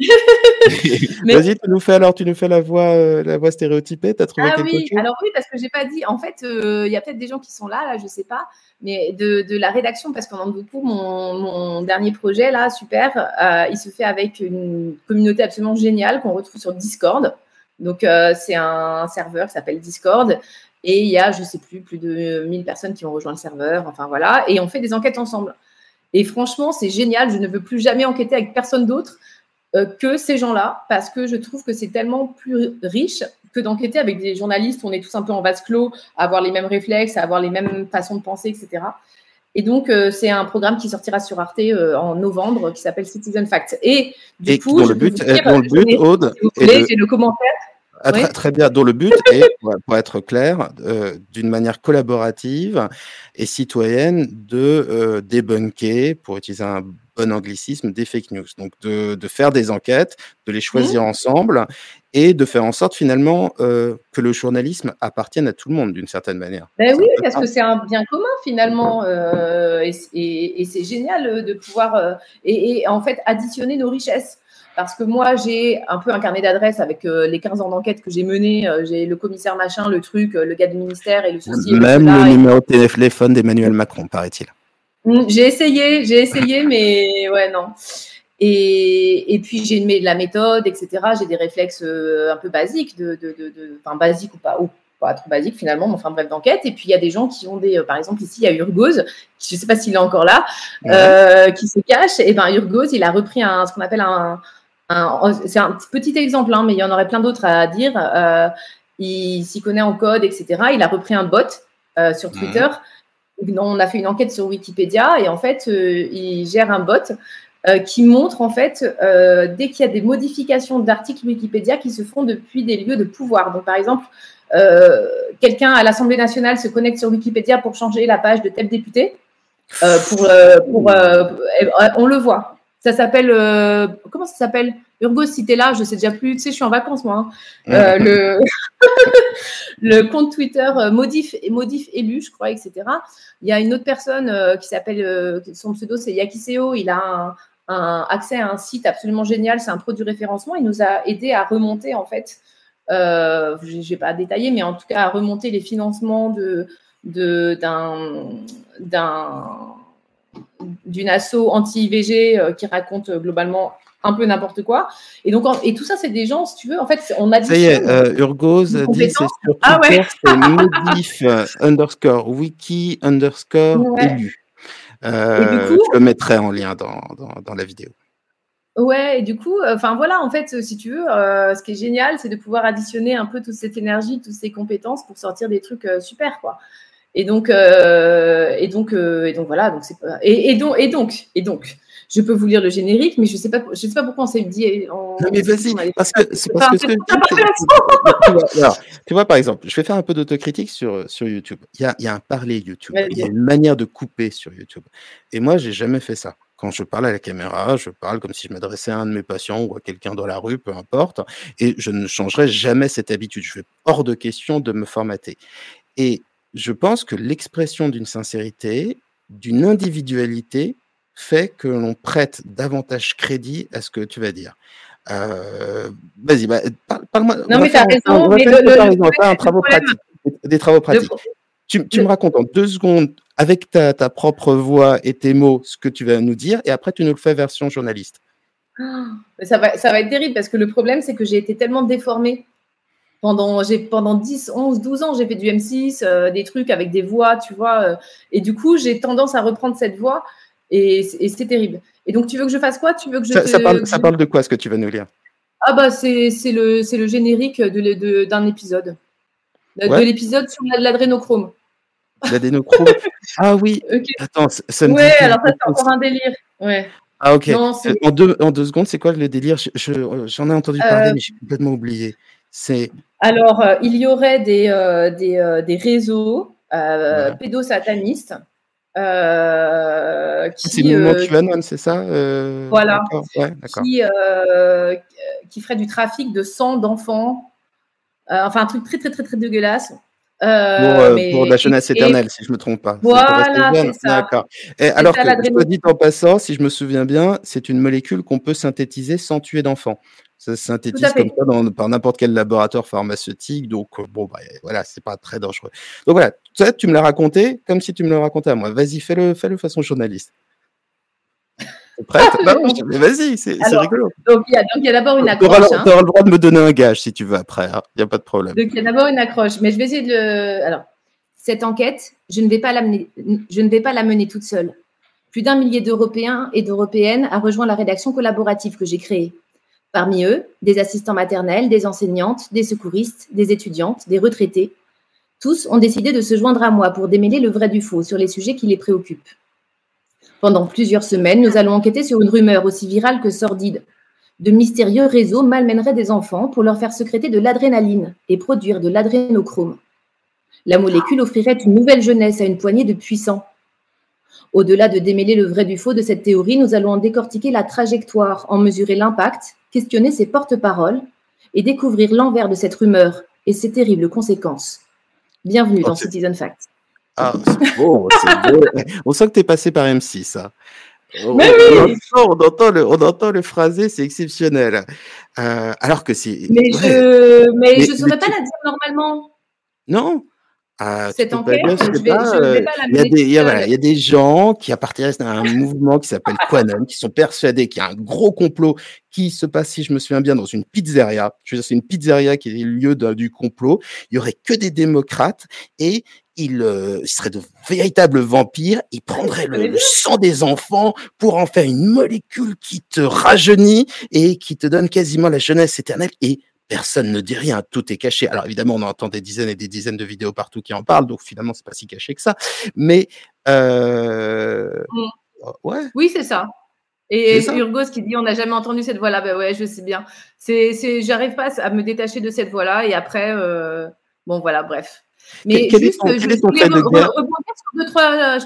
Vas-y, tu nous fais alors, tu nous fais la voix, euh, la voix stéréotypée. As trouvé ah oui, alors oui, parce que j'ai pas dit. En fait, euh, il y a peut-être des gens qui sont là, là, je sais pas, mais de, de la rédaction, parce qu'on en beaucoup. Mon, mon, dernier projet là, super, euh, il se fait avec une communauté absolument géniale qu'on retrouve sur Discord. Donc c'est un serveur qui s'appelle Discord. Et il y a, je sais plus, plus de 1000 personnes qui ont rejoint le serveur. Enfin voilà. Et on fait des enquêtes ensemble. Et franchement, c'est génial. Je ne veux plus jamais enquêter avec personne d'autre euh, que ces gens-là, parce que je trouve que c'est tellement plus riche que d'enquêter avec des journalistes. On est tous un peu en vase clos, à avoir les mêmes réflexes, à avoir les mêmes façons de penser, etc. Et donc, euh, c'est un programme qui sortira sur Arte euh, en novembre qui s'appelle Citizen Fact. Et du coup, le but, le but, Aude, c'est le commentaire. Ah, très, bien, dont le but est, pour être clair, d'une manière collaborative et citoyenne, de débunker, pour utiliser un bon anglicisme, des fake news. Donc de, faire des enquêtes, de les choisir mmh. ensemble et de faire en sorte finalement euh, que le journalisme appartienne à tout le monde d'une certaine manière. Ben oui, parce que c'est un bien commun finalement euh, et, c'est génial de pouvoir euh, et, en fait additionner nos richesses. parce que moi, j'ai un peu un carnet d'adresses avec euh, les 15 ans d'enquête que j'ai mené. Euh, j'ai le commissaire machin, le truc, le gars du ministère et le souci. Même le, numéro de téléphone d'Emmanuel Macron, paraît-il. Mmh, j'ai essayé, j'ai essayé, mais ouais, non. Et, et puis j'ai la méthode, etc. J'ai des réflexes un peu basiques, de, de, de, enfin basiques ou pas, ou pas trop basique finalement, mais enfin bref d'enquête. Et puis il y a des gens qui ont des, euh, par exemple ici il y a Urgoz, je ne sais pas s'il est encore là, euh, qui se cache. Et ben Urgoz, il a repris un, ce qu'on appelle un, c'est un petit exemple, hein, mais il y en aurait plein d'autres à dire. Euh, il s'y connaît en code, etc. Il a repris un bot sur Twitter. On a fait une enquête sur Wikipédia et en fait, il gère un bot qui montre en fait dès qu'il y a des modifications d'articles Wikipédia qui se font depuis des lieux de pouvoir. Donc par exemple, euh, quelqu'un à l'Assemblée nationale se connecte sur Wikipédia pour changer la page de tel député. Euh, euh, on le voit. Ça s'appelle comment ça s'appelle? Urgo, si t'es là, je sais déjà plus. Tu sais, je suis en vacances moi. Hein. le le compte Twitter modif modif élu, je crois, etc. Il y a une autre personne qui s'appelle son pseudo c'est Yakiseo. Il a un, accès à un site absolument génial. C'est un produit référencement. Il nous a aidé à remonter en fait euh, je ne vais pas détailler, mais en tout cas à remonter les financements de, d'une asso anti-IVG euh, qui raconte globalement un peu n'importe quoi. Et donc, et tout ça, c'est des gens, si tu veux, en fait, on a Ça y est, euh, Urgoz dit c'est sur ah Twitter, c'est modif underscore wiki underscore élu. je le mettrai en lien dans la vidéo. Ouais, et du coup, euh, enfin voilà, en fait, si tu veux, euh, ce qui est génial, c'est de pouvoir additionner un peu toute cette énergie, toutes ces compétences pour sortir des trucs euh, super, quoi. Et donc, et donc, et donc voilà, donc c'est et, donc, et donc, et donc, je peux vous lire le générique, mais je sais pas, je sais pas pourquoi on s'est dit. Non, mais vas-y, parce que c'est parce que, tu, vois, par exemple, je vais faire un peu d'autocritique sur sur YouTube. Il y a, il y a un parler YouTube, il y a une manière de couper sur YouTube, et moi, j'ai jamais fait ça. Quand je parle à la caméra, je parle comme si je m'adressais à un de mes patients ou à quelqu'un dans la rue, peu importe. Et je ne changerai jamais cette habitude. Je fais hors de question de me formater. Et je pense que l'expression d'une sincérité, d'une individualité, fait que l'on prête davantage crédit à ce que tu vas dire. Euh, vas-y, bah, parle-moi. non, mais tu as raison. Mais des travaux pratiques. Tu, tu me racontes en deux secondes avec ta, propre voix et tes mots ce que tu vas nous dire, et après tu nous le fais version journaliste. Ah, ça, va, ça va être terrible parce que le problème, c'est que j'ai été tellement déformée. Pendant, pendant 10, 11, 12 ans, j'ai fait du M6, euh, des trucs avec des voix, tu vois. Euh, et du coup, j'ai tendance à reprendre cette voix et, c'est terrible. Et donc, tu veux que je fasse quoi? Tu veux que je ça, ça, parle, de quoi ce que tu vas nous lire? Ah, bah, c'est le, le générique d'un de, d'un épisode. De, l'épisode sur l'adrénochrome. L'adénochrome. ah oui. Attends, ça me Ouais, alors ça, c'est encore un délire. Ouais. Ah ok. En, deux, en deux secondes, c'est quoi le délire? J'en ai entendu parler, euh, mais j'ai complètement oublié. C'est. Alors, euh, il y aurait des, des, des réseaux pédosatanistes. Ah, c'est le mouvement QAnon, c'est ça Voilà. Ouais, qui, qui ferait du trafic de sang d'enfants. enfin, un truc très, très, très, très dégueulasse. Euh, euh, pour, la jeunesse éternelle, si je ne me trompe pas. Voilà, c'est ça. D'accord. alors que, je dit en passant, si je me souviens bien, c'est une molécule qu'on peut synthétiser sans tuer d'enfants. Ça se synthétise comme ça dans, par n'importe quel laboratoire pharmaceutique. Donc, euh, bon, bah, voilà, c'est pas très dangereux. Donc voilà, ça, tu me l'as raconté comme si tu me le racontais à moi. Vas-y, fais-le fais -le façon journaliste. Prête? Vas-y, c'est rigolo. Donc, il y a, d'abord une accroche. Tu auras, hein. le droit de me donner un gage si tu veux après, il hein. n'y a pas de problème. Donc, il y a d'abord une accroche, mais je vais essayer de le. Alors, cette enquête, je ne vais pas la mener, je ne vais pas la mener toute seule. Plus d'un millier d'Européens et d'Européennes a rejoint la rédaction collaborative que j'ai créée. Parmi eux, des assistants maternels, des enseignantes, des secouristes, des étudiantes, des retraités. Tous ont décidé de se joindre à moi pour démêler le vrai du faux sur les sujets qui les préoccupent. Pendant plusieurs semaines, nous allons enquêter sur une rumeur aussi virale que sordide. De mystérieux réseaux malmèneraient des enfants pour leur faire secréter de l'adrénaline et produire de l'adrénochrome. La molécule offrirait une nouvelle jeunesse à une poignée de puissants. Au-delà de démêler le vrai du faux de cette théorie, nous allons en décortiquer la trajectoire, en mesurer l'impact, questionner ses porte-paroles et découvrir l'envers de cette rumeur et ses terribles conséquences. Bienvenue dans Citizen Facts. Ah, c'est beau, On sent que tu es passé par M6. Ça. on, entend, le, on entend le phrasé, c'est exceptionnel. Euh, alors que c'est. Mais je mais, je ne saurais pas la dire normalement. Non, je Il y, a des gens qui appartiennent à un mouvement qui s'appelle Quantum, qui sont persuadés qu'il y a un gros complot qui se passe, si je me souviens bien, dans une pizzeria. Je veux dire, c'est une pizzeria qui est le lieu du complot. Il y aurait que des démocrates et ils, euh, seraient de véritables vampires. Ils prendraient le, le, sang des enfants pour en faire une molécule qui te rajeunit et qui te donne quasiment la jeunesse éternelle. Et personne ne dit rien, tout est caché. Alors évidemment, on entend des dizaines et des dizaines de vidéos partout qui en parlent, donc finalement, c'est pas si caché que ça. Mais euh... Ouais. Oui, c'est ça. Et Urgos qui dit on n'a jamais entendu cette voix-là. Ben ouais, je sais bien. C'est, j'arrive pas à me détacher de cette voix-là. Et après, euh... bon voilà, bref. Mais juste, je, je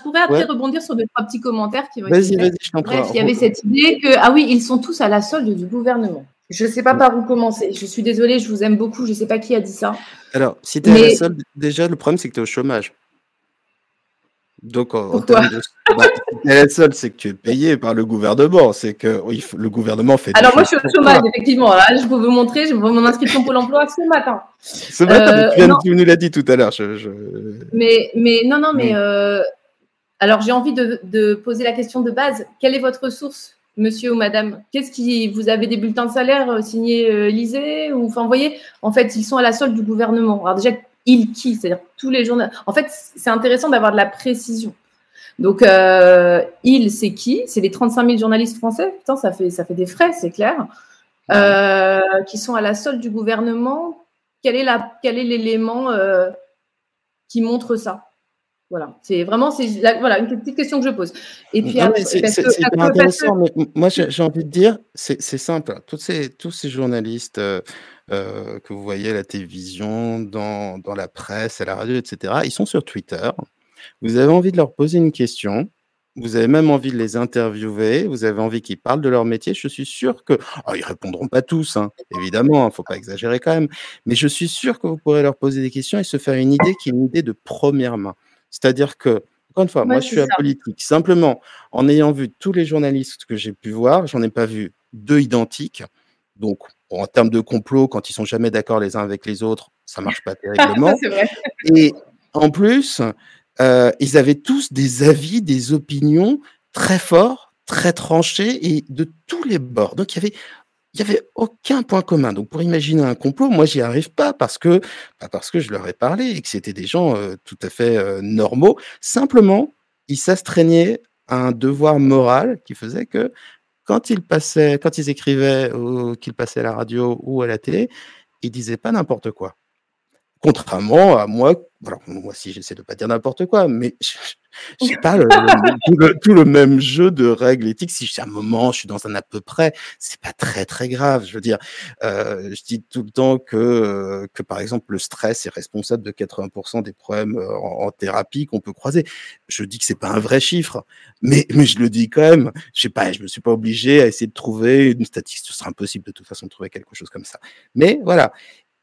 pourrais après rebondir sur deux, trois petits commentaires qui vont Vas-y, vas-y, je Bref, il y avait cette idée que, ah oui, ils sont tous à la solde du gouvernement. Je ne sais pas par où commencer. Je suis désolée, je vous aime beaucoup. Je ne sais pas qui a dit ça. Alors, si tu es la seule, déjà, le problème, c'est que tu es au chômage. Donc, en, termes de. Bah, la seule, c'est que tu es payé par le gouvernement. C'est que oui, le gouvernement fait. Alors, moi, je suis au chômage, effectivement. Là, je peux vous montrer. J'ai mon inscription pour l'emploi ce matin. Ce matin, euh, tu, nous l'as dit tout à l'heure. Mais, mais non, non, mais. Euh, alors, j'ai envie de, de poser la question de base. Quelle est votre source monsieur ou madame Qu'est-ce qui vous avez des bulletins de salaire euh, signés euh, ou enfin en fait ils sont à la solde du gouvernement. Alors déjà ils qui c'est-à-dire tous les journaux. En fait c'est intéressant d'avoir de la précision. Donc euh, ils c'est qui? C'est les 35 000 journalistes français. Putain ça fait ça fait des frais c'est clair. Euh, qui sont à la solde du gouvernement. Quel est la quel est l'élément qui montre ça? Voilà, c'est vraiment c'est voilà une petite question que je pose. Et puis c'est intéressant, mais moi j'ai envie de dire, c'est simple. Tous ces tous ces journalistes euh, euh, que vous voyez à la télévision, dans, dans la presse, à la radio, etc. Ils sont sur Twitter. Vous avez envie de leur poser une question. Vous avez même envie de les interviewer, vous avez envie qu'ils parlent de leur métier. Je suis sûr que, oh, ils répondront pas tous, hein, évidemment, il hein, faut pas exagérer quand même, mais je suis sûr que vous pourrez leur poser des questions et se faire une idée qui est une idée de première main. C'est-à-dire que, encore une fois, moi, je suis apolitique. Simplement, en ayant vu tous les journalistes que j'ai pu voir, j'en ai pas vu deux identiques. Donc, en termes de complot, quand ils sont jamais d'accord les uns avec les autres, ça marche pas terriblement. Et en plus, euh, ils avaient tous des avis, des opinions très forts, très tranchés et de tous les bords. Donc, il y avait il n'y avait aucun point commun. Donc, pour imaginer un complot, moi, j'y arrive pas parce que, pas parce que je leur ai parlé et que c'était des gens euh, tout à fait euh, normaux. Simplement, ils s'astreignaient à un devoir moral qui faisait que quand ils passaient, quand ils écrivaient ou qu'ils passaient à la radio ou à la télé, ils disaient pas n'importe quoi. Contrairement à moi, alors moi aussi j'essaie de pas dire n'importe quoi, mais je sais pas, le, tout, le, même jeu de règles éthiques. Si à un moment je suis dans un à peu près, c'est pas très très grave. Je veux dire, euh, je dis tout le temps que euh, que par exemple le stress est responsable de 80% des problèmes euh, en, thérapie qu'on peut croiser. Je dis que c'est pas un vrai chiffre, mais mais je le dis quand même. Je sais pas, je me suis pas obligé à essayer de trouver une statistique. Ce sera impossible de toute façon de trouver quelque chose comme ça. Mais voilà.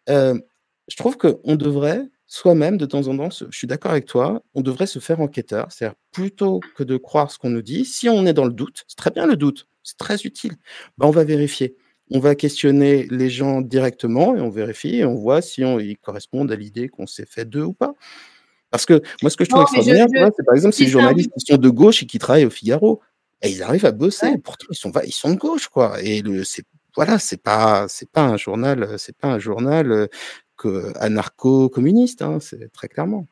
Euh, je trouve qu'on devrait soi-même, de temps en temps, je suis d'accord avec toi, on devrait se faire enquêteur. C'est-à-dire, plutôt que de croire ce qu'on nous dit, si on est dans le doute, c'est très bien le doute, c'est très utile, ben, on va vérifier. On va questionner les gens directement et on vérifie et on voit si on, ils correspondent à l'idée qu'on s'est fait d'eux ou pas. Parce que moi, ce que je trouve extraordinaire, c'est par exemple ces journalistes qui sont de gauche et qui travaillent au Figaro. Et ils arrivent à bosser, pourtant ils sont, ils sont de gauche, quoi. Et le, c'est voilà, c'est pas, c'est pas un journal, c'est pas un journal euh, anarcho-communiste, hein, c'est très clairement.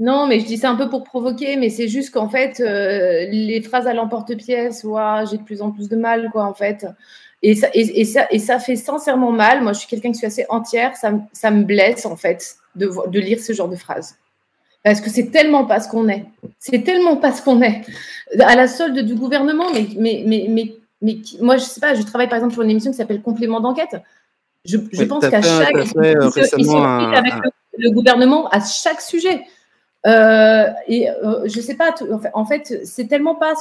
Non, mais je dis ça un peu pour provoquer, mais c'est juste qu'en fait, euh, les phrases à l'emporte-pièce, j'ai de plus en plus de mal, quoi, en fait. Et ça, fait sincèrement mal. Moi, je suis quelqu'un qui suis assez entière. Ça, me blesse, en fait, de, lire ce genre de phrases. Parce que c'est tellement pas ce qu'on est. C'est tellement pas ce qu'on est. À la solde du gouvernement, mais moi, je sais pas, je travaille par exemple sur une émission qui s'appelle Complément d'enquête. Je, pense qu'à chaque. Euh, avec le, gouvernement à chaque sujet. Euh, et euh, je sais pas, en fait, c'est tellement pas.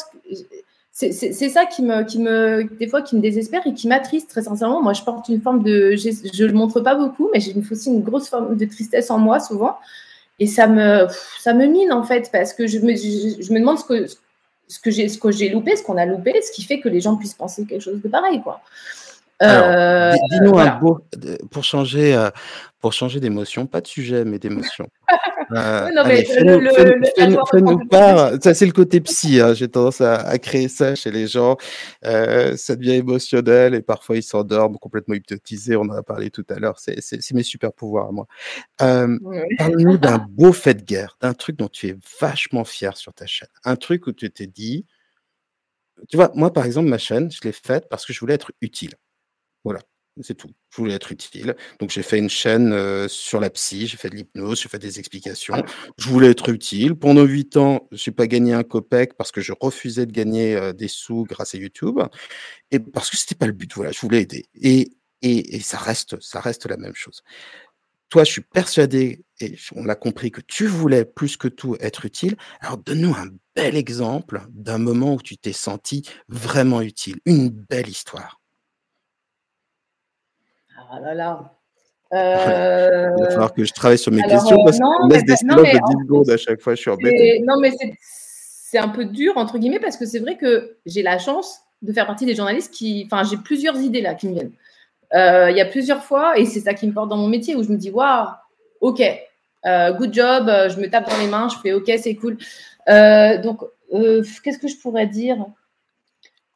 C'est ça qui me, qui me, des fois, qui me désespère et qui m'attriste, très sincèrement. Moi, je porte une forme de. Je ne le montre pas beaucoup, mais j'ai aussi une grosse forme de tristesse en moi, souvent. Et ça me, ça me mine, en fait, parce que je me, je, me demande ce que, ce que j'ai ce que j'ai loupé, ce qu'on a loupé, ce qui fait que les gens puissent penser quelque chose de pareil, quoi. Euh, dis-nous un beau pour changer euh, pour changer d'émotion, pas de sujet mais d'émotion. Fais-nous part. Ça c'est le côté psy. Hein, j'ai tendance à, créer ça chez les gens. Euh, ça devient émotionnel et parfois ils s'endorment complètement hypnotisés. On en a parlé tout à l'heure. C'est mes super pouvoirs à moi. Parle-nous d'un beau fait de guerre, d'un truc dont tu es vachement fier sur ta chaîne, un truc où tu t'es dit. Tu vois, moi par exemple, ma chaîne, je l'ai faite parce que je voulais être utile. Voilà, c'est tout. Je voulais être utile. Donc j'ai fait une chaîne sur la psy, j'ai fait de l'hypnose, j'ai fait des explications. Je voulais être utile. Pendant huit ans, je n'ai pas gagné un copec parce que je refusais de gagner des sous grâce à YouTube et parce que c'était pas le but. Voilà, je voulais aider. Et, et, ça reste, ça reste la même chose. Toi, je suis persuadé, et on l'a compris, que tu voulais plus que tout être utile. Alors donne-nous un bel exemple d'un moment où tu t'es senti vraiment utile, une belle histoire. Ah là là. Il va falloir que je travaille sur mes questions parce qu'on laisse des slots de 10 secondes à chaque fois. Je suis embêté. Non, mais c'est un peu dur, entre guillemets, parce que c'est vrai que j'ai la chance de faire partie des journalistes qui. Enfin, j'ai plusieurs idées là qui me viennent. Euh, il y a plusieurs fois, et c'est ça qui me porte dans mon métier, où je me dis, waouh, ok, euh, good job, je me tape dans les mains, je fais ok, c'est cool. Euh, donc, qu'est-ce que je pourrais dire?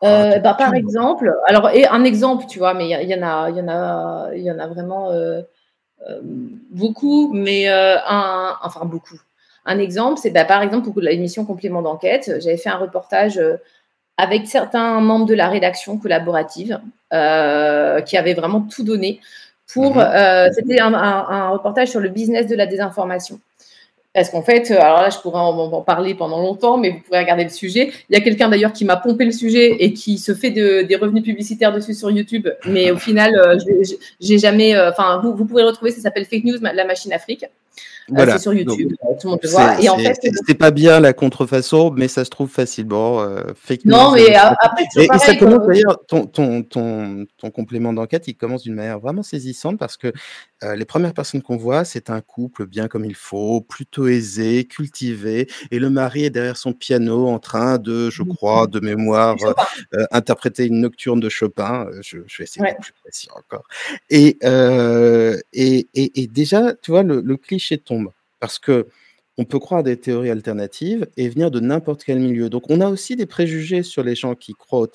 Ah, euh, bah, par exemple, alors et un exemple, tu vois, mais il y, en a, il y en a, il y en a vraiment euh, euh, beaucoup, mais un, enfin beaucoup. Un exemple, c'est bah, par exemple pour l'émission complément d'enquête, j'avais fait un reportage avec certains membres de la rédaction collaborative qui avaient vraiment tout donné pour. Mmh c'était un, reportage sur le business de la désinformation. Parce qu'en fait, euh, alors là, je pourrais en, parler pendant longtemps, mais vous pourrez regarder le sujet. Il y a quelqu'un d'ailleurs qui m'a pompé le sujet et qui se fait des revenus publicitaires dessus sur YouTube. Mais au final, euh, j'ai jamais. Euh, enfin, vous, pouvez retrouver, ça s'appelle Fake News, la machine Afrique. Voilà. c'est sur YouTube, tout le monde peut voir. Et en fait, c'est pas bien la contrefaçon, mais ça se trouve facilement. fake non, mais après, et, et, ça commence d'ailleurs, ton, ton, ton, ton complément d'enquête, il commence d'une manière vraiment saisissante parce que les premières personnes qu'on voit, c'est un couple bien comme il faut, plutôt aisé, cultivé, et le mari est derrière son piano en train de, je mmh. crois, de mémoire, interpréter une nocturne de Chopin. Je, vais essayer d'être plus précis encore. Et, et, et, déjà, tu vois, le, cliché tombe parce que on peut croire des théories alternatives et venir de n'importe quel milieu. Donc, on a aussi des préjugés sur les gens qui croient aux,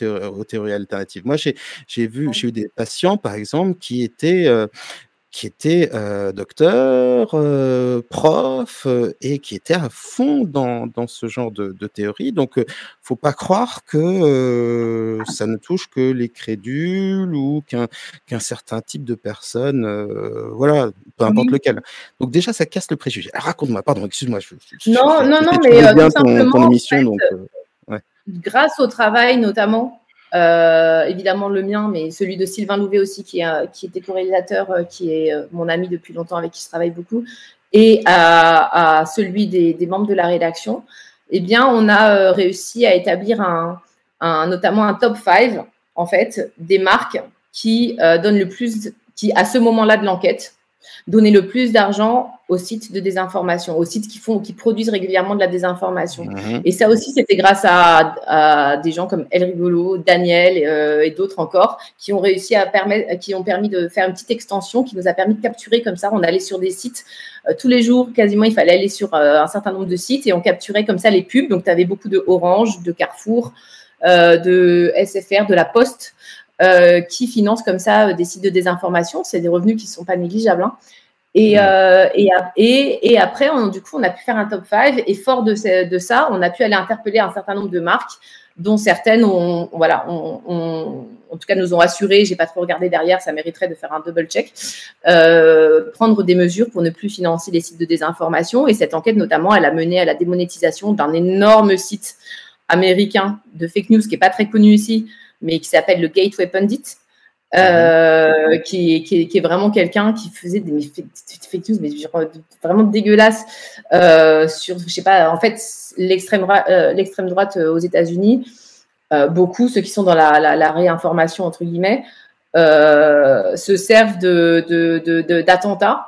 théories, alternatives. Moi, j'ai vu, j'ai eu des patients, par exemple, qui étaient qui était docteur, prof, et qui était à fond dans, dans ce genre de, de théorie. Donc, ne faut pas croire que ça ne touche que les crédules ou qu'un certain type de personnes, voilà, peu importe lequel. Donc déjà, ça casse le préjugé. Raconte-moi, pardon, excuse-moi. non, non, non, mais bien ton, émission, donc. Grâce au travail, notamment euh, évidemment le mien, mais celui de Sylvain Louvet aussi, qui, qui était co-réalisateur, euh, qui est euh, mon ami depuis longtemps, avec qui je travaille beaucoup, et à, celui des, membres de la rédaction, eh bien, on a réussi à établir un, notamment un top 5, en fait, des marques qui donnent le plus, qui, à ce moment-là de l'enquête, donner le plus d'argent aux sites de désinformation, aux sites qui font, qui produisent régulièrement de la désinformation. Mhm. Et ça aussi, c'était grâce à, des gens comme El Rigolo, Daniel euh, et d'autres encore, qui ont réussi à permettre, qui ont permis de faire une petite extension qui nous a permis de capturer comme ça. On allait sur des sites euh, tous les jours, quasiment, il fallait aller sur euh, un certain nombre de sites et on capturait comme ça les pubs. Donc, tu avais beaucoup de Orange, de Carrefour, de SFR, de la Poste. Euh, qui financent comme ça euh, des sites de désinformation. C'est des revenus qui ne sont pas négligeables. Hein. Et, euh, et, et, et, après, on, du coup, on a pu faire un top 5 et fort de, de, ça, on a pu aller interpeller un certain nombre de marques dont certaines ont, voilà, en tout cas nous ont assuré, j'ai pas trop regardé derrière, ça mériterait de faire un double check, euh, prendre des mesures pour ne plus financer les sites de désinformation. Et cette enquête, notamment, elle a mené à la démonétisation d'un énorme site américain de fake news qui est pas très connu ici, mais qui s'appelle le Gateway Pundit. Euh, qui, qui, est vraiment quelqu'un qui faisait des fake news, mais vraiment dégueulasses euh, sur, je sais pas, en fait, l'extrême euh, droite aux États-Unis. beaucoup, ceux qui sont dans la, la, réinformation entre guillemets, se servent de d'attentats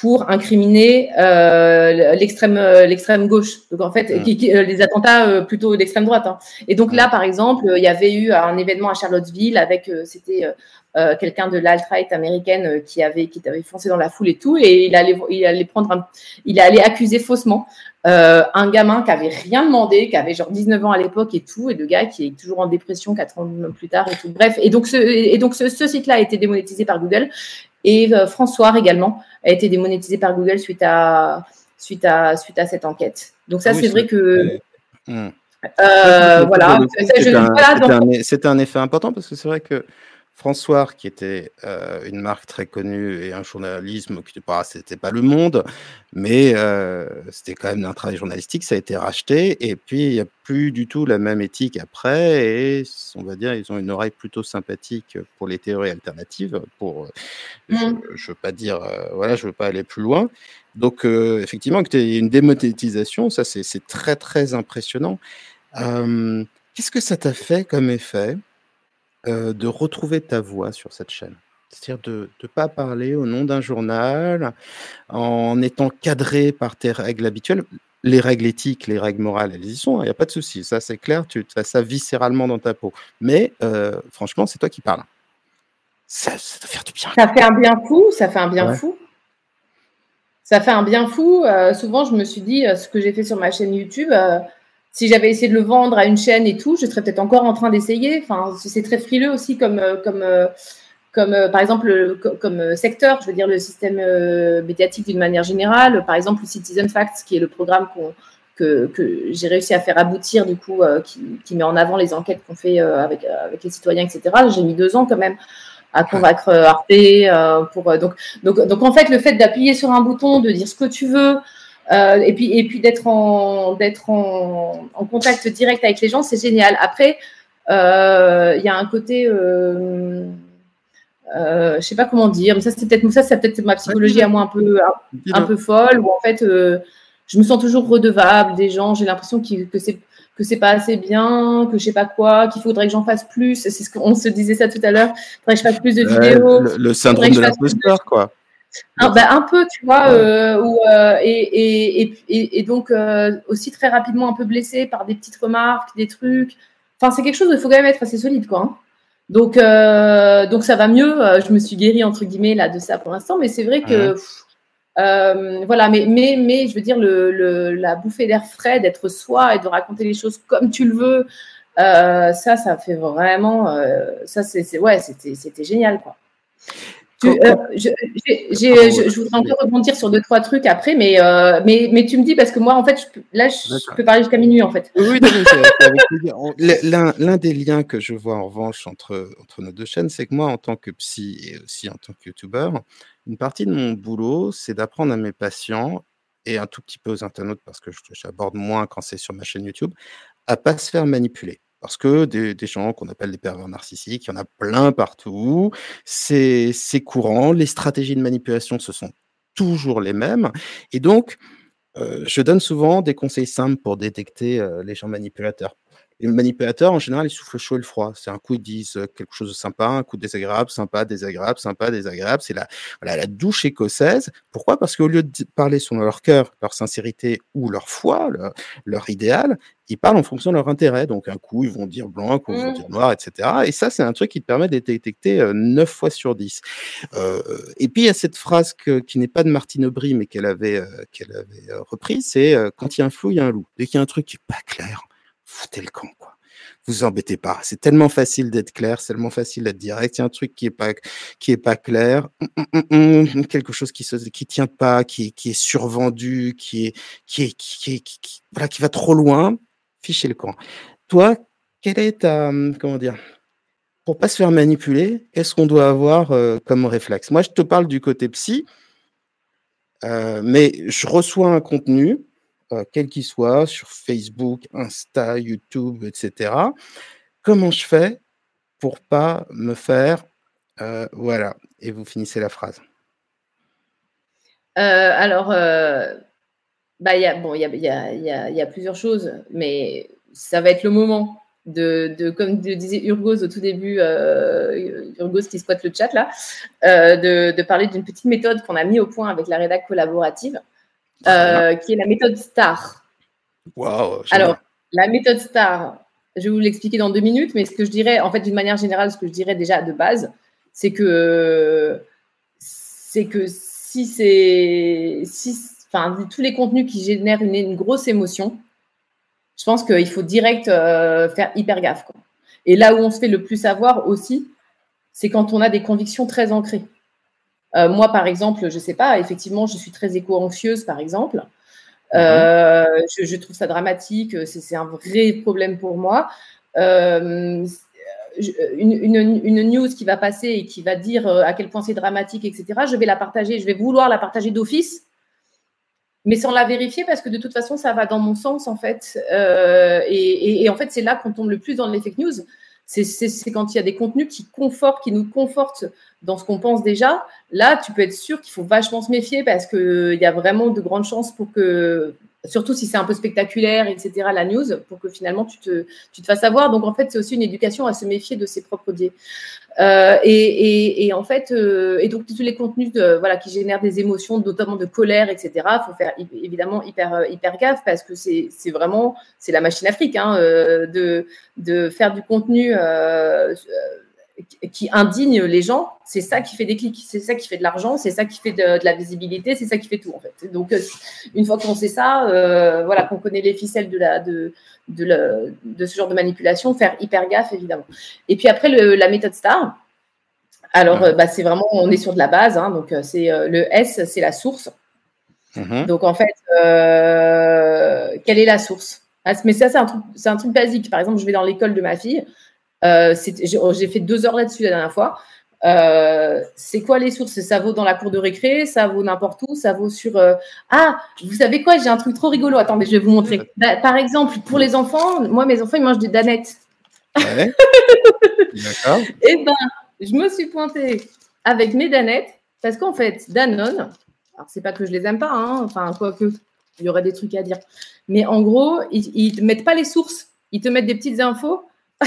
pour incriminer euh, l'extrême euh, l'extrême gauche. Donc en fait, mm. qui, les attentats plutôt d'extrême droite. Hein. Et donc là, par exemple, il y avait eu un événement à Charlottesville avec c'était quelqu'un de l'alt-right américaine qui avait qui avait foncé dans la foule et tout, et il allait il allait prendre un, il allait accuser faussement un gamin qui avait rien demandé, qui avait genre 19 ans à l'époque et tout, et de gars qui est toujours en dépression 4 ans plus tard et tout. Bref, et donc ce, et donc ce, ce site-là a été démonétisé par Google. Et euh, François également a été démonétisé par Google suite à, suite à, suite à cette enquête. Donc ça, c'est vrai que... voilà. C'était un, effet important parce que c'est vrai que François, qui était euh, une marque très connue et un journalisme qui n'était pas, c'était pas le monde, mais euh, c'était quand même un travail journalistique, ça a été racheté, et puis il n'y a plus du tout la même éthique après, et on va dire, ils ont une oreille plutôt sympathique pour les théories alternatives, pour, je ne mmh. veux pas dire, euh, voilà, je veux pas aller plus loin. Donc, effectivement, qu'il y ait une démonétisation, ça c'est très très impressionnant. Qu'est-ce que ça t'a fait comme effet? Euh, de retrouver ta voix sur cette chaîne. C'est-à-dire de ne pas parler au nom d'un journal, en étant cadré par tes règles habituelles. Les règles éthiques, les règles morales, elles y sont, il n'y a pas de souci. Ça, c'est clair, tu as ça viscéralement dans ta peau. Mais euh, franchement, c'est toi qui parles. Ça, ça doit faire du bien. Ça fait un bien fou, ça fait un bien fou. Ça fait un bien fou. Euh, souvent, je me suis dit, ce que j'ai fait sur ma chaîne YouTube, si j'avais essayé de le vendre à une chaîne et tout, je serais peut-être encore en train d'essayer. Enfin, c'est très frileux aussi comme, euh, comme, euh, comme euh, par exemple, comme, secteur, je veux dire le système médiatique d'une manière générale. Par exemple, le Citizen Facts, qui est le programme que, que j'ai réussi à faire aboutir, du coup, qui, met en avant les enquêtes qu'on fait avec, avec les citoyens, etc. J'ai mis deux ans quand même à convaincre Arte. pour, donc, donc, donc, en fait, le fait d'appuyer sur un bouton, de dire ce que tu veux, euh, et puis, et puis d'être en, d'être en, en, contact direct avec les gens, c'est génial. Après, euh, il y a un côté, euh, euh, je sais pas comment dire, mais ça c'est peut-être ça, c'est peut-être ma psychologie à moi un peu, un, peu folle, où en fait, euh, je me sens toujours redevable des gens. J'ai l'impression que c'est que c'est pas assez bien, que je sais pas quoi, qu'il faudrait que j'en fasse plus. C'est ce qu'on se disait ça tout à l'heure. Il faudrait que je fasse plus de vidéos. Le, le syndrome de l'imposteur, quoi. Un, bah, un, peu, tu vois, euh, euh, et, et, et, et, donc euh, aussi très rapidement un peu blessé par des petites remarques, des trucs. Enfin, c'est quelque chose où il faut quand même être assez solide, quoi. Hein. Donc, donc ça va mieux. Je me suis guérie entre guillemets là de ça pour l'instant, mais c'est vrai que voilà. Mais, mais, mais je veux dire le, le la bouffée d'air frais, d'être soi et de raconter les choses comme tu le veux, ça, ça fait vraiment. ça, c'est ouais, c'était génial, quoi. Euh, je, je, voudrais encore rebondir sur deux, trois trucs après, mais, euh, mais, mais tu me dis, parce que moi, en fait, je, là, je peux parler jusqu'à minuit, en fait. Oui, L'un des liens que je vois, en revanche, entre, entre nos deux chaînes, c'est que moi, en tant que psy et aussi en tant que youtubeur, une partie de mon boulot, c'est d'apprendre à mes patients, et un tout petit peu aux internautes, parce que j'aborde moins quand c'est sur ma chaîne YouTube, à pas se faire manipuler. Parce que des, gens qu'on appelle des pervers narcissiques, il y en a plein partout, c'est courant, les stratégies de manipulation, ce sont toujours les mêmes. Et donc, euh, je donne souvent des conseils simples pour détecter euh, les gens manipulateurs. Les manipulateurs, en général, ils soufflent le chaud et le froid. C'est un coup, ils disent euh, quelque chose de sympa, un coup désagréable, sympa, désagréable, sympa, désagréable. C'est la, voilà, la douche écossaise. Pourquoi? Parce qu'au lieu de parler sur leur cœur, leur sincérité ou leur foi, leur, idéal, ils parlent en fonction de leur intérêt. Donc, un coup, ils vont dire blanc, un coup, ils vont mmh. dire noir, etc. Et ça, c'est un truc qui te permet de détecter 9 euh, fois sur 10. Euh, et puis, il y a cette phrase qui n'est pas de Martine Aubry, mais qu'elle avait, qu'elle avait reprise, c'est quand il y a un flou, il y a un loup. Dès qu'il y a un truc qui n'est pas clair, foutez le camp, quoi. Vous embêtez pas. C'est tellement facile d'être clair, c'est tellement facile d'être direct. Il y a un truc qui est pas, qui est pas clair, hum, hum, hum, quelque chose qui se, tient pas, qui, est survendu, qui est, qui est, qui, qui, voilà, qui va trop loin. Fichez le camp. Toi, quelle est ta, comment dire, pour pas se faire manipuler, qu'est-ce qu'on doit avoir euh, comme réflexe? Moi, je te parle du côté psy, euh, mais je reçois un contenu, euh, quel qu'il soit, sur Facebook, Insta, YouTube, etc. Comment je fais pour pas me faire euh, voilà et vous finissez la phrase. Euh, alors, bah, bon, il y a, y, a, y a, plusieurs choses, mais ça va être le moment. de, comme disait Urgos au tout début, Urgos qui squatte le chat là, euh, de, parler d'une petite méthode qu'on a mis au point avec la rédac collaborative, euh, qui est la méthode STAR. Wow, Alors, la méthode STAR, je vais vous l'expliquer dans deux minutes, mais ce que je dirais, en fait, d'une manière générale, ce que je dirais déjà de base, c'est que, c'est que si c'est, si, enfin, tous les contenus qui génèrent une grosse émotion, je pense qu'il faut direct euh, faire hyper gaffe. Et là où on se fait le plus avoir aussi, c'est quand on a des convictions très ancrées. Euh, moi, par exemple, je ne sais pas, effectivement, je suis très éco-anxieuse, par exemple. Euh, mhm. je, trouve ça dramatique, c'est un vrai problème pour moi. Une, une, news qui va passer et qui va dire à quel point c'est dramatique, etc., je vais la partager, je vais vouloir la partager d'office mais sans la vérifier parce que de toute façon, ça va dans mon sens en fait. Euh, et, en fait, c'est là qu'on tombe le plus dans les fake news. C'est quand il y a des contenus qui confortent, qui nous confortent dans ce qu'on pense déjà. Là, tu peux être sûr qu'il faut vachement se méfier parce qu'il y a vraiment de grandes chances pour que surtout si c'est un peu spectaculaire, etc., la news, pour que finalement tu te, tu te fasses avoir. Donc en fait, c'est aussi une éducation à se méfier de ses propres biais. Euh, et, en fait, euh, et donc tous les contenus de, voilà, qui génèrent des émotions, notamment de colère, etc., il faut faire évidemment hyper, hyper gaffe parce que c'est vraiment, c'est la machine afrique hein, euh, de, de faire du contenu qui indigne les gens, c'est ça qui fait des clics, c'est ça qui fait de l'argent, c'est ça qui fait de, la visibilité, c'est ça qui fait tout en fait. Donc euh, une fois qu'on sait ça, euh, voilà, qu'on connaît les ficelles de, la, de, de, de, ce genre de manipulation, faire hyper gaffe évidemment. Et puis après le, la méthode STAR, alors euh, bah, c'est vraiment, on est sur de la base, hein, donc c'est le S, c'est la source. Mm-hmm. Donc en fait, quelle est la source? Ah, Mais ça c'est un truc, c'est un truc basique. Par exemple, je vais dans l'école de ma fille. Euh, oh, j'ai fait deux heures là-dessus la dernière fois. Euh, c'est quoi les sources? Ça vaut dans la cour de récré, ça vaut n'importe où, ça vaut sur. Euh, ah, vous savez quoi? J'ai un truc trop rigolo. Attendez, je vais vous montrer. Bah, par exemple, pour les enfants, moi, mes enfants, ils mangent des danettes. Ouais. D'accord. Et eh ben, je me suis pointée avec mes danettes parce qu'en fait, Danone, alors c'est pas que je les aime pas, hein, enfin, quoique, il y aurait des trucs à dire. Mais en gros, ils, ne mettent pas les sources. Ils te mettent des petites infos.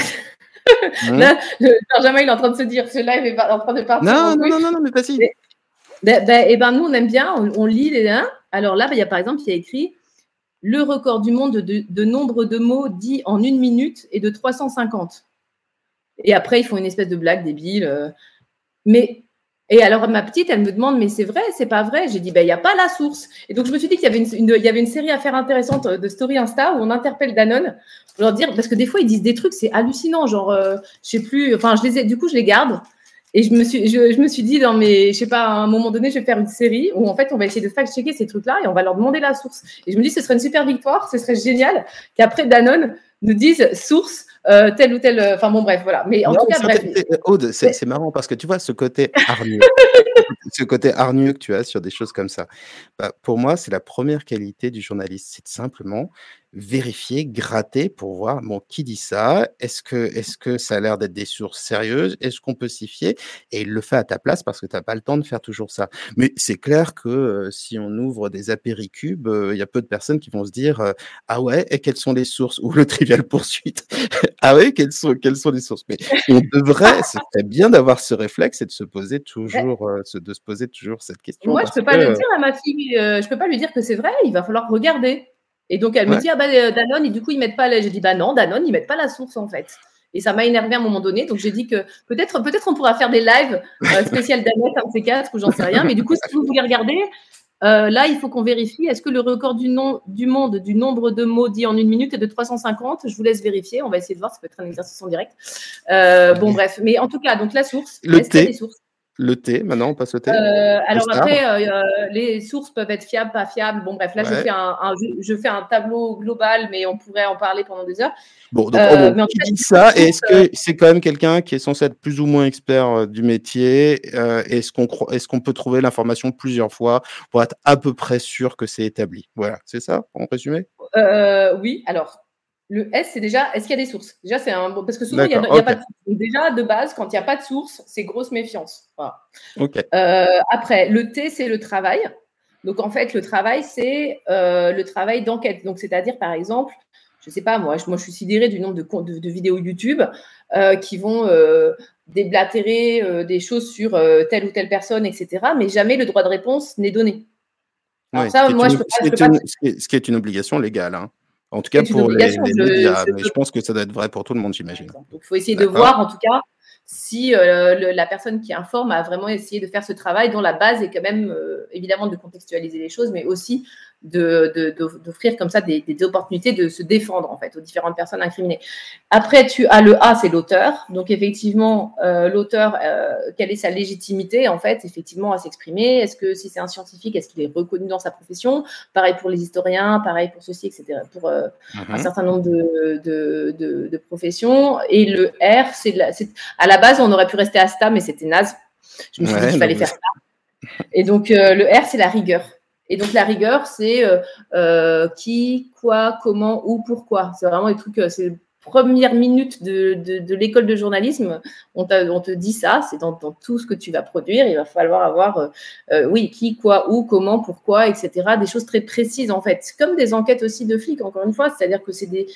Mmh. Là, Benjamin, il est en train de se dire, ce live est en train de partir. Non, non, non, non, mais pas si. Ben, ben, et ben, nous, on aime bien, on, lit les uns. Alors là, ben, il y a par exemple, il y a écrit le record du monde de, nombre de mots dits en une minute est de 350. Et après, ils font une espèce de blague débile. Euh. Mais et alors, ma petite, elle me demande, mais c'est vrai, c'est pas vrai? J'ai dit, ben, il n'y a pas la source. Et donc, je me suis dit qu'il y, avait une, il y avait une série à faire intéressante de Story Insta où on interpelle Danone pour leur dire, parce que des fois, ils disent des trucs, c'est hallucinant. Genre, euh, je sais plus, enfin, je les ai, du coup, je les garde. Et je me suis, je, me suis dit, dans mes, je sais pas, à un moment donné, je vais faire une série où en fait, on va essayer de fact-checker ces trucs-là et on va leur demander la source. Et je me dis, ce serait une super victoire, ce serait génial qu'après Danone nous dise source euh, tel ou tel. Euh, enfin bon, bref, voilà. Mais en tout cas, bref. Aude, c'est marrant parce que tu vois ce côté hargneux, ce côté hargneux que tu as sur des choses comme ça. Bah, pour moi, c'est la première qualité du journaliste, c'est simplement vérifier, gratter pour voir bon, qui dit ça, est-ce que, est que ça a l'air d'être des sources sérieuses, est-ce qu'on peut s'y fier? Et il le fait à ta place parce que tu n'as pas le temps de faire toujours ça. Mais c'est clair que euh, si on ouvre des apéricubes, euh, il y a peu de personnes qui vont se dire euh, Ah ouais, et quelles sont les sources? Ou le trivial poursuite Ah ouais, quelles sont, quelles sont les sources? Mais on devrait, c'est bien d'avoir ce réflexe et de se poser toujours, de se poser toujours cette question. Moi, je ne peux pas le dire à ma fille, je peux pas lui dire que c'est vrai, il va falloir regarder. Et donc, elle me dit, ah bah, euh, Danone, et du coup, ils mettent pas la... J'ai dit, bah non, Danone, ils mettent pas la source, en fait. Et ça m'a énervé à un moment donné. Donc, j'ai dit que peut-être peut on pourra faire des lives euh, spécial Danone, un de ces quatre, ou j'en sais rien. Mais du coup, si vous voulez regarder, euh, là, il faut qu'on vérifie. Est-ce que le record du, nom, du monde du nombre de mots dits en une minute est de 350 Je vous laisse vérifier. On va essayer de voir. Ça peut être un exercice en direct. bon, bref. Mais en tout cas, donc la source. Le T. Le T, maintenant, on passe au T. Euh, alors après, euh, les sources peuvent être fiables, pas fiables. Bon, bref, là, je, fais un, je fais un tableau global, mais on pourrait en parler pendant des heures. Bon, donc, euh, oh, qui dit ça Est-ce que c'est quand même quelqu'un qui est censé être plus ou moins expert du métier Est-ce qu'on est qu'on peut trouver l'information plusieurs fois pour être à peu près sûr que c'est établi? Voilà, c'est ça, en résumé? Oui, alors le S, c'est déjà, est-ce qu'il y a des sources? Déjà, c'est un. Parce que souvent, il n'y a, pas de Déjà, de base, quand il n'y a pas de source, c'est grosse méfiance. Euh, après, le T, c'est le travail. Donc en fait, le travail, c'est le travail d'enquête. Donc c'est-à-dire, par exemple, je ne sais pas, moi, moi, je suis sidérée du nombre de, de, vidéos YouTube qui vont déblatérer des choses sur telle ou telle personne, etc. Mais jamais le droit de réponse n'est donné. ça, moi, je peux pas, ce, qui est une obligation légale. Hein. En tout cas, pour les, médias. Je, je pense que ça doit être vrai pour tout le monde, j'imagine. Donc, il faut essayer de voir, en tout cas, si euh, la personne qui informe a vraiment essayé de faire ce travail dont la base est quand même, euh, évidemment, de contextualiser les choses, mais aussi d'offrir de, comme ça des, opportunités de se défendre en fait aux différentes personnes incriminées. Après, tu as le A, c'est l'auteur. Donc effectivement, euh, l'auteur, quelle est sa légitimité en fait, effectivement, à s'exprimer? Est-ce que si c'est un scientifique, est-ce qu'il est reconnu dans sa profession? Pareil pour les historiens, pareil pour ceci, etc. Pour un mhm. certain nombre de, de, de, professions. Et le R, c'est à la base, on aurait pu rester à STA, mais c'était naze. Je me suis dit qu'il fallait faire ça. Et donc le R, c'est la rigueur. Et donc la rigueur, c'est euh, euh, qui, quoi, comment, où, pourquoi. C'est vraiment des trucs, euh, c'est première minute de, de, l'école de journalisme, on, on, te dit ça, c'est dans, dans, tout ce que tu vas produire, il va falloir avoir, oui, qui, quoi, où, comment, pourquoi, etc. Des choses très précises en fait, comme des enquêtes aussi de flics, encore une fois, c'est-à-dire que c'est des,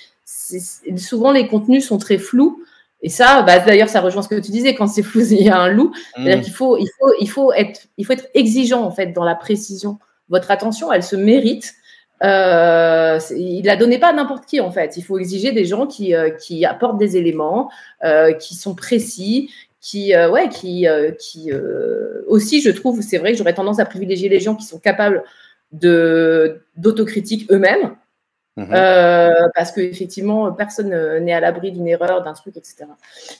souvent les contenus sont très flous. Et ça, bah, d'ailleurs, ça rejoint ce que tu disais, quand c'est flou, il y a un loup. C'est-à-dire mmh. qu'il faut, il faut, il faut être, il faut être exigeant en fait dans la précision votre attention, elle se mérite. Euh, il la donnait pas à n'importe qui en fait. Il faut exiger des gens qui, euh, qui apportent des éléments, euh, qui sont précis, qui euh, ouais, qui, qui aussi, je trouve, c'est vrai que j'aurais tendance à privilégier les gens qui sont capables de d'autocritique eux-mêmes. Mhm. parce que effectivement, personne n'est à l'abri d'une erreur, d'un truc, etc.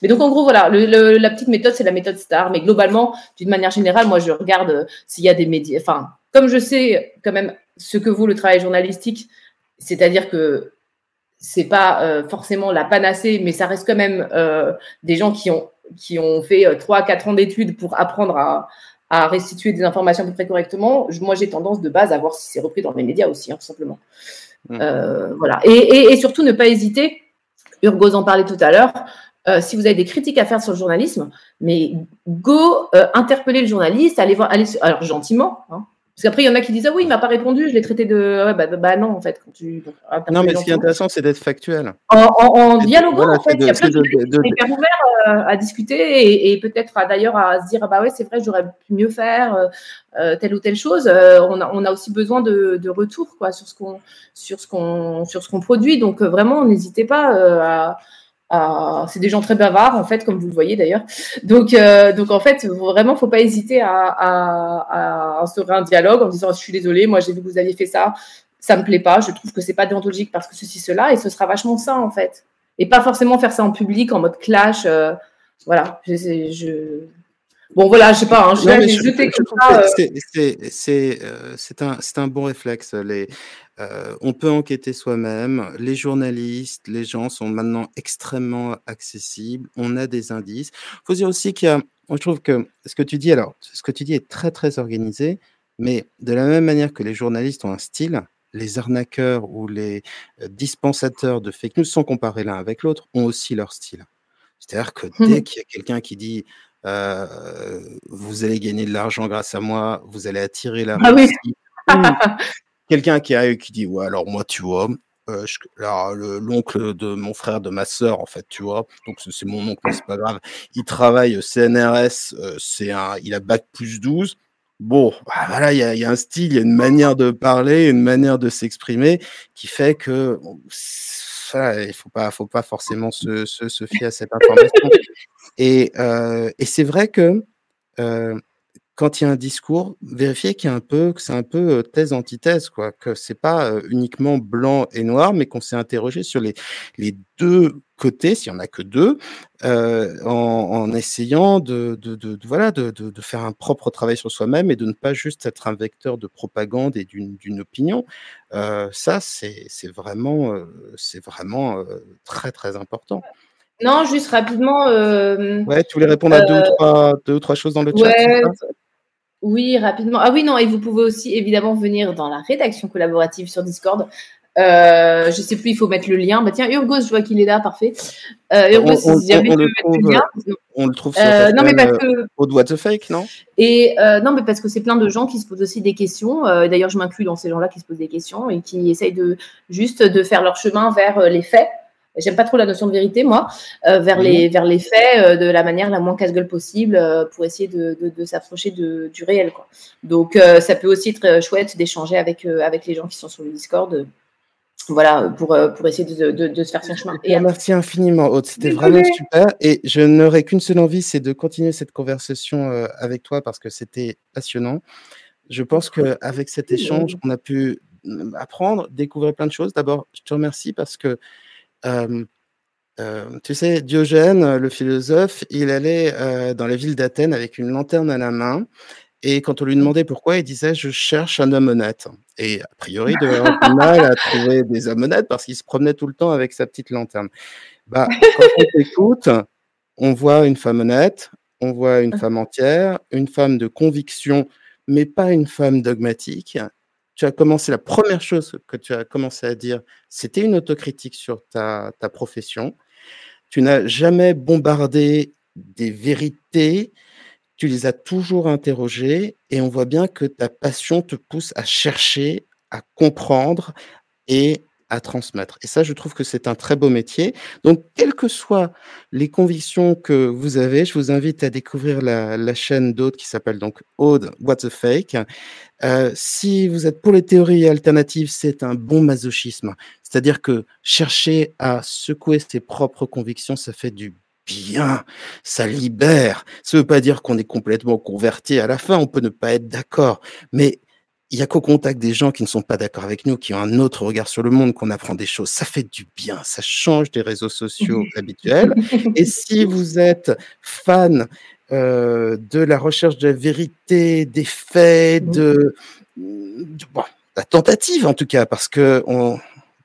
Mais donc en gros, voilà, la petite méthode, c'est la méthode STAR. Mais globalement, d'une manière générale, moi, je regarde s'il y a des médias, enfin, comme je sais quand même ce que vaut le travail journalistique, c'est-à-dire que c'est pas euh, forcément la panacée, mais ça reste quand même euh, des gens qui ont, qui ont fait euh, 3-4 ans d'études pour apprendre à, à, restituer des informations plus très correctement. moi, j'ai tendance de base à voir si c'est repris dans les médias aussi, hein, tout simplement. Mmh. Euh, voilà. Et, et, et, surtout, ne pas hésiter, Urgos en parlait tout à l'heure, euh, si vous avez des critiques à faire sur le journalisme, mais go interpeller le journaliste, allez voir, allez, alors gentiment, hein, parce qu'après, il y en a qui disent Ah oui, il m'a pas répondu, je l'ai traité de. Ouais, bah, bah, non, en fait. Quand tu... non, mais ce qui est intéressant, c'est d'être factuel. En, en, dialoguant, en fait, il y a plein de, de, hyper ouverts euh, à discuter et, et peut-être d'ailleurs à se dire ah bah ouais, c'est vrai, j'aurais pu mieux faire euh, euh telle ou telle chose. Euh, on, a, on, a, aussi besoin de, de retour quoi, ce qu'on sur ce qu'on produit. Donc vraiment, n'hésitez pas à c'est des gens très bavards en fait, comme vous le voyez d'ailleurs. Donc, euh, donc en fait, vraiment, faut pas hésiter à, à, à, instaurer un dialogue en disant je suis désolé, moi j'ai vu que vous aviez fait ça, ça me plaît pas, je trouve que c'est pas déontologique parce que ceci cela, et ce sera vachement ça en fait, et pas forcément faire ça en public en mode clash. Euh, voilà, je, Bon, voilà, je sais pas, hein, je C'est un, un bon réflexe. Les, euh, on peut enquêter soi-même. Les journalistes, les gens sont maintenant extrêmement accessibles. On a des indices. Il faut dire aussi qu'il y a, je trouve que ce que tu dis, alors, ce que tu dis est très, très organisé, mais de la même manière que les journalistes ont un style, les arnaqueurs ou les euh, dispensateurs de fake news, sans comparer l'un avec l'autre, ont aussi leur style. C'est-à-dire que dès qu'il y a quelqu'un qui dit euh, vous allez gagner de l'argent grâce à moi, vous allez attirer la ah oui. quelqu'un qui arrive qui dit ouais alors moi tu vois euh, l'oncle de mon frère de ma sœur en fait tu vois donc c'est mon oncle c'est pas grave. Il travaille CNRS euh, c'est un il a bac plus 12 bon bah, voilà il y a, y a, un style il y a une manière de parler une manière de s'exprimer qui fait que voilà, il faut pas faut pas forcément se, se, se fier à cette information. Et, euh, et c'est vrai que euh, quand il y a un discours, vérifiez qu'il y a un peu, que c'est un peu euh, thèse antithèse, quoi, que c'est pas euh, uniquement blanc et noir, mais qu'on s'est interrogé sur les, les deux côtés, s'il y en a que deux, euh, en, en, essayant de, de, de, de voilà de, faire un propre travail sur soi-même et de ne pas juste être un vecteur de propagande et d'une opinion. Euh, ça, c'est vraiment, c'est vraiment très très important. Non, juste rapidement. Euh, ouais, tu voulais répondre à deux, ou trois, deux ou trois choses dans le chat. Ouais, oui, rapidement. Ah oui, non, et vous pouvez aussi évidemment venir dans la rédaction collaborative sur Discord. Euh, je sais plus, il faut mettre le lien. Bah, tiens, Urgos, je vois qu'il est là, parfait. Euh, Urgos, on, si jamais on, le trouve, le lien. on le trouve sur euh, non, mais parce que... What the Fake, non? Et euh, non, mais parce que c'est plein de gens qui se posent aussi des questions. Euh, d'ailleurs, je m'inclus dans ces gens-là qui se posent des questions et qui essayent de juste de faire leur chemin vers les faits. J'aime pas trop la notion de vérité, moi, vers, mhm. les, vers les faits de la manière la moins casse-gueule possible pour essayer de, de, de s'approcher du réel. Quoi. Donc, ça peut aussi être chouette d'échanger avec, avec les gens qui sont sur le Discord voilà, pour, euh, pour essayer de, de, se faire son chemin. Et merci infiniment, Aude. C'était vraiment super. Et je n'aurais qu'une seule envie, c'est de continuer cette conversation euh, avec toi parce que c'était passionnant. Je pense qu'avec cet échange, on a pu euh, apprendre, découvrir plein de choses. D'abord, je te remercie parce que, tu sais, Diogène, le philosophe, il allait dans la ville d'Athènes avec une lanterne à la main et quand on lui demandait pourquoi, il disait Je cherche un homme honnête. Et a priori, il devait avoir du mal à trouver des hommes honnêtes parce qu'il se promenait tout le temps avec sa petite lanterne. Bah, quand on t'écoute, on voit une femme honnête, on voit une femme entière, une femme de conviction, mais pas une femme dogmatique. Tu as commencé, la première chose que tu as commencé à dire, c'était une autocritique sur ta, ta profession. Tu n'as jamais bombardé des vérités tu les as toujours interrogés et on voit bien que ta passion te pousse à chercher, à comprendre et transmettre. Et ça, je trouve que c'est un très beau métier. Donc, quelles que soient les convictions que vous avez, je vous invite à découvrir la, chaîne d'Aude qui s'appelle donc Aude What the Fake. Euh, si vous êtes pour les théories alternatives, c'est un bon masochisme. C'est-à-dire que chercher à secouer ses propres convictions, ça fait du bien, ça libère. Ça ne veut pas dire qu'on est complètement converti à la fin, on peut ne pas être d'accord, mais il y a qu'au contact des gens qui ne sont pas d'accord avec nous, qui ont un autre regard sur le monde, qu'on apprend des choses. Ça fait du bien, ça change des réseaux sociaux habituels. Et si vous êtes fan euh, de la recherche de la vérité, des faits, de, de bon, la tentative en tout cas, parce que on,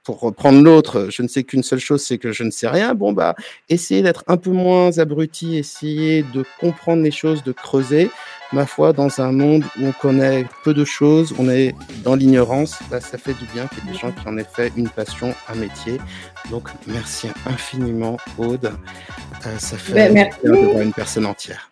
pour reprendre l'autre, je ne sais qu'une seule chose, c'est que je ne sais rien. Bon, bah, essayez d'être un peu moins abruti, essayez de comprendre les choses, de creuser. Ma foi, dans un monde où on connaît peu de choses, on est dans l'ignorance, bah, ça fait du bien qu'il y ait des gens qui en aient fait une passion, un métier. Donc, merci infiniment, Aude. Euh, ça fait ben, bien de voir une personne entière.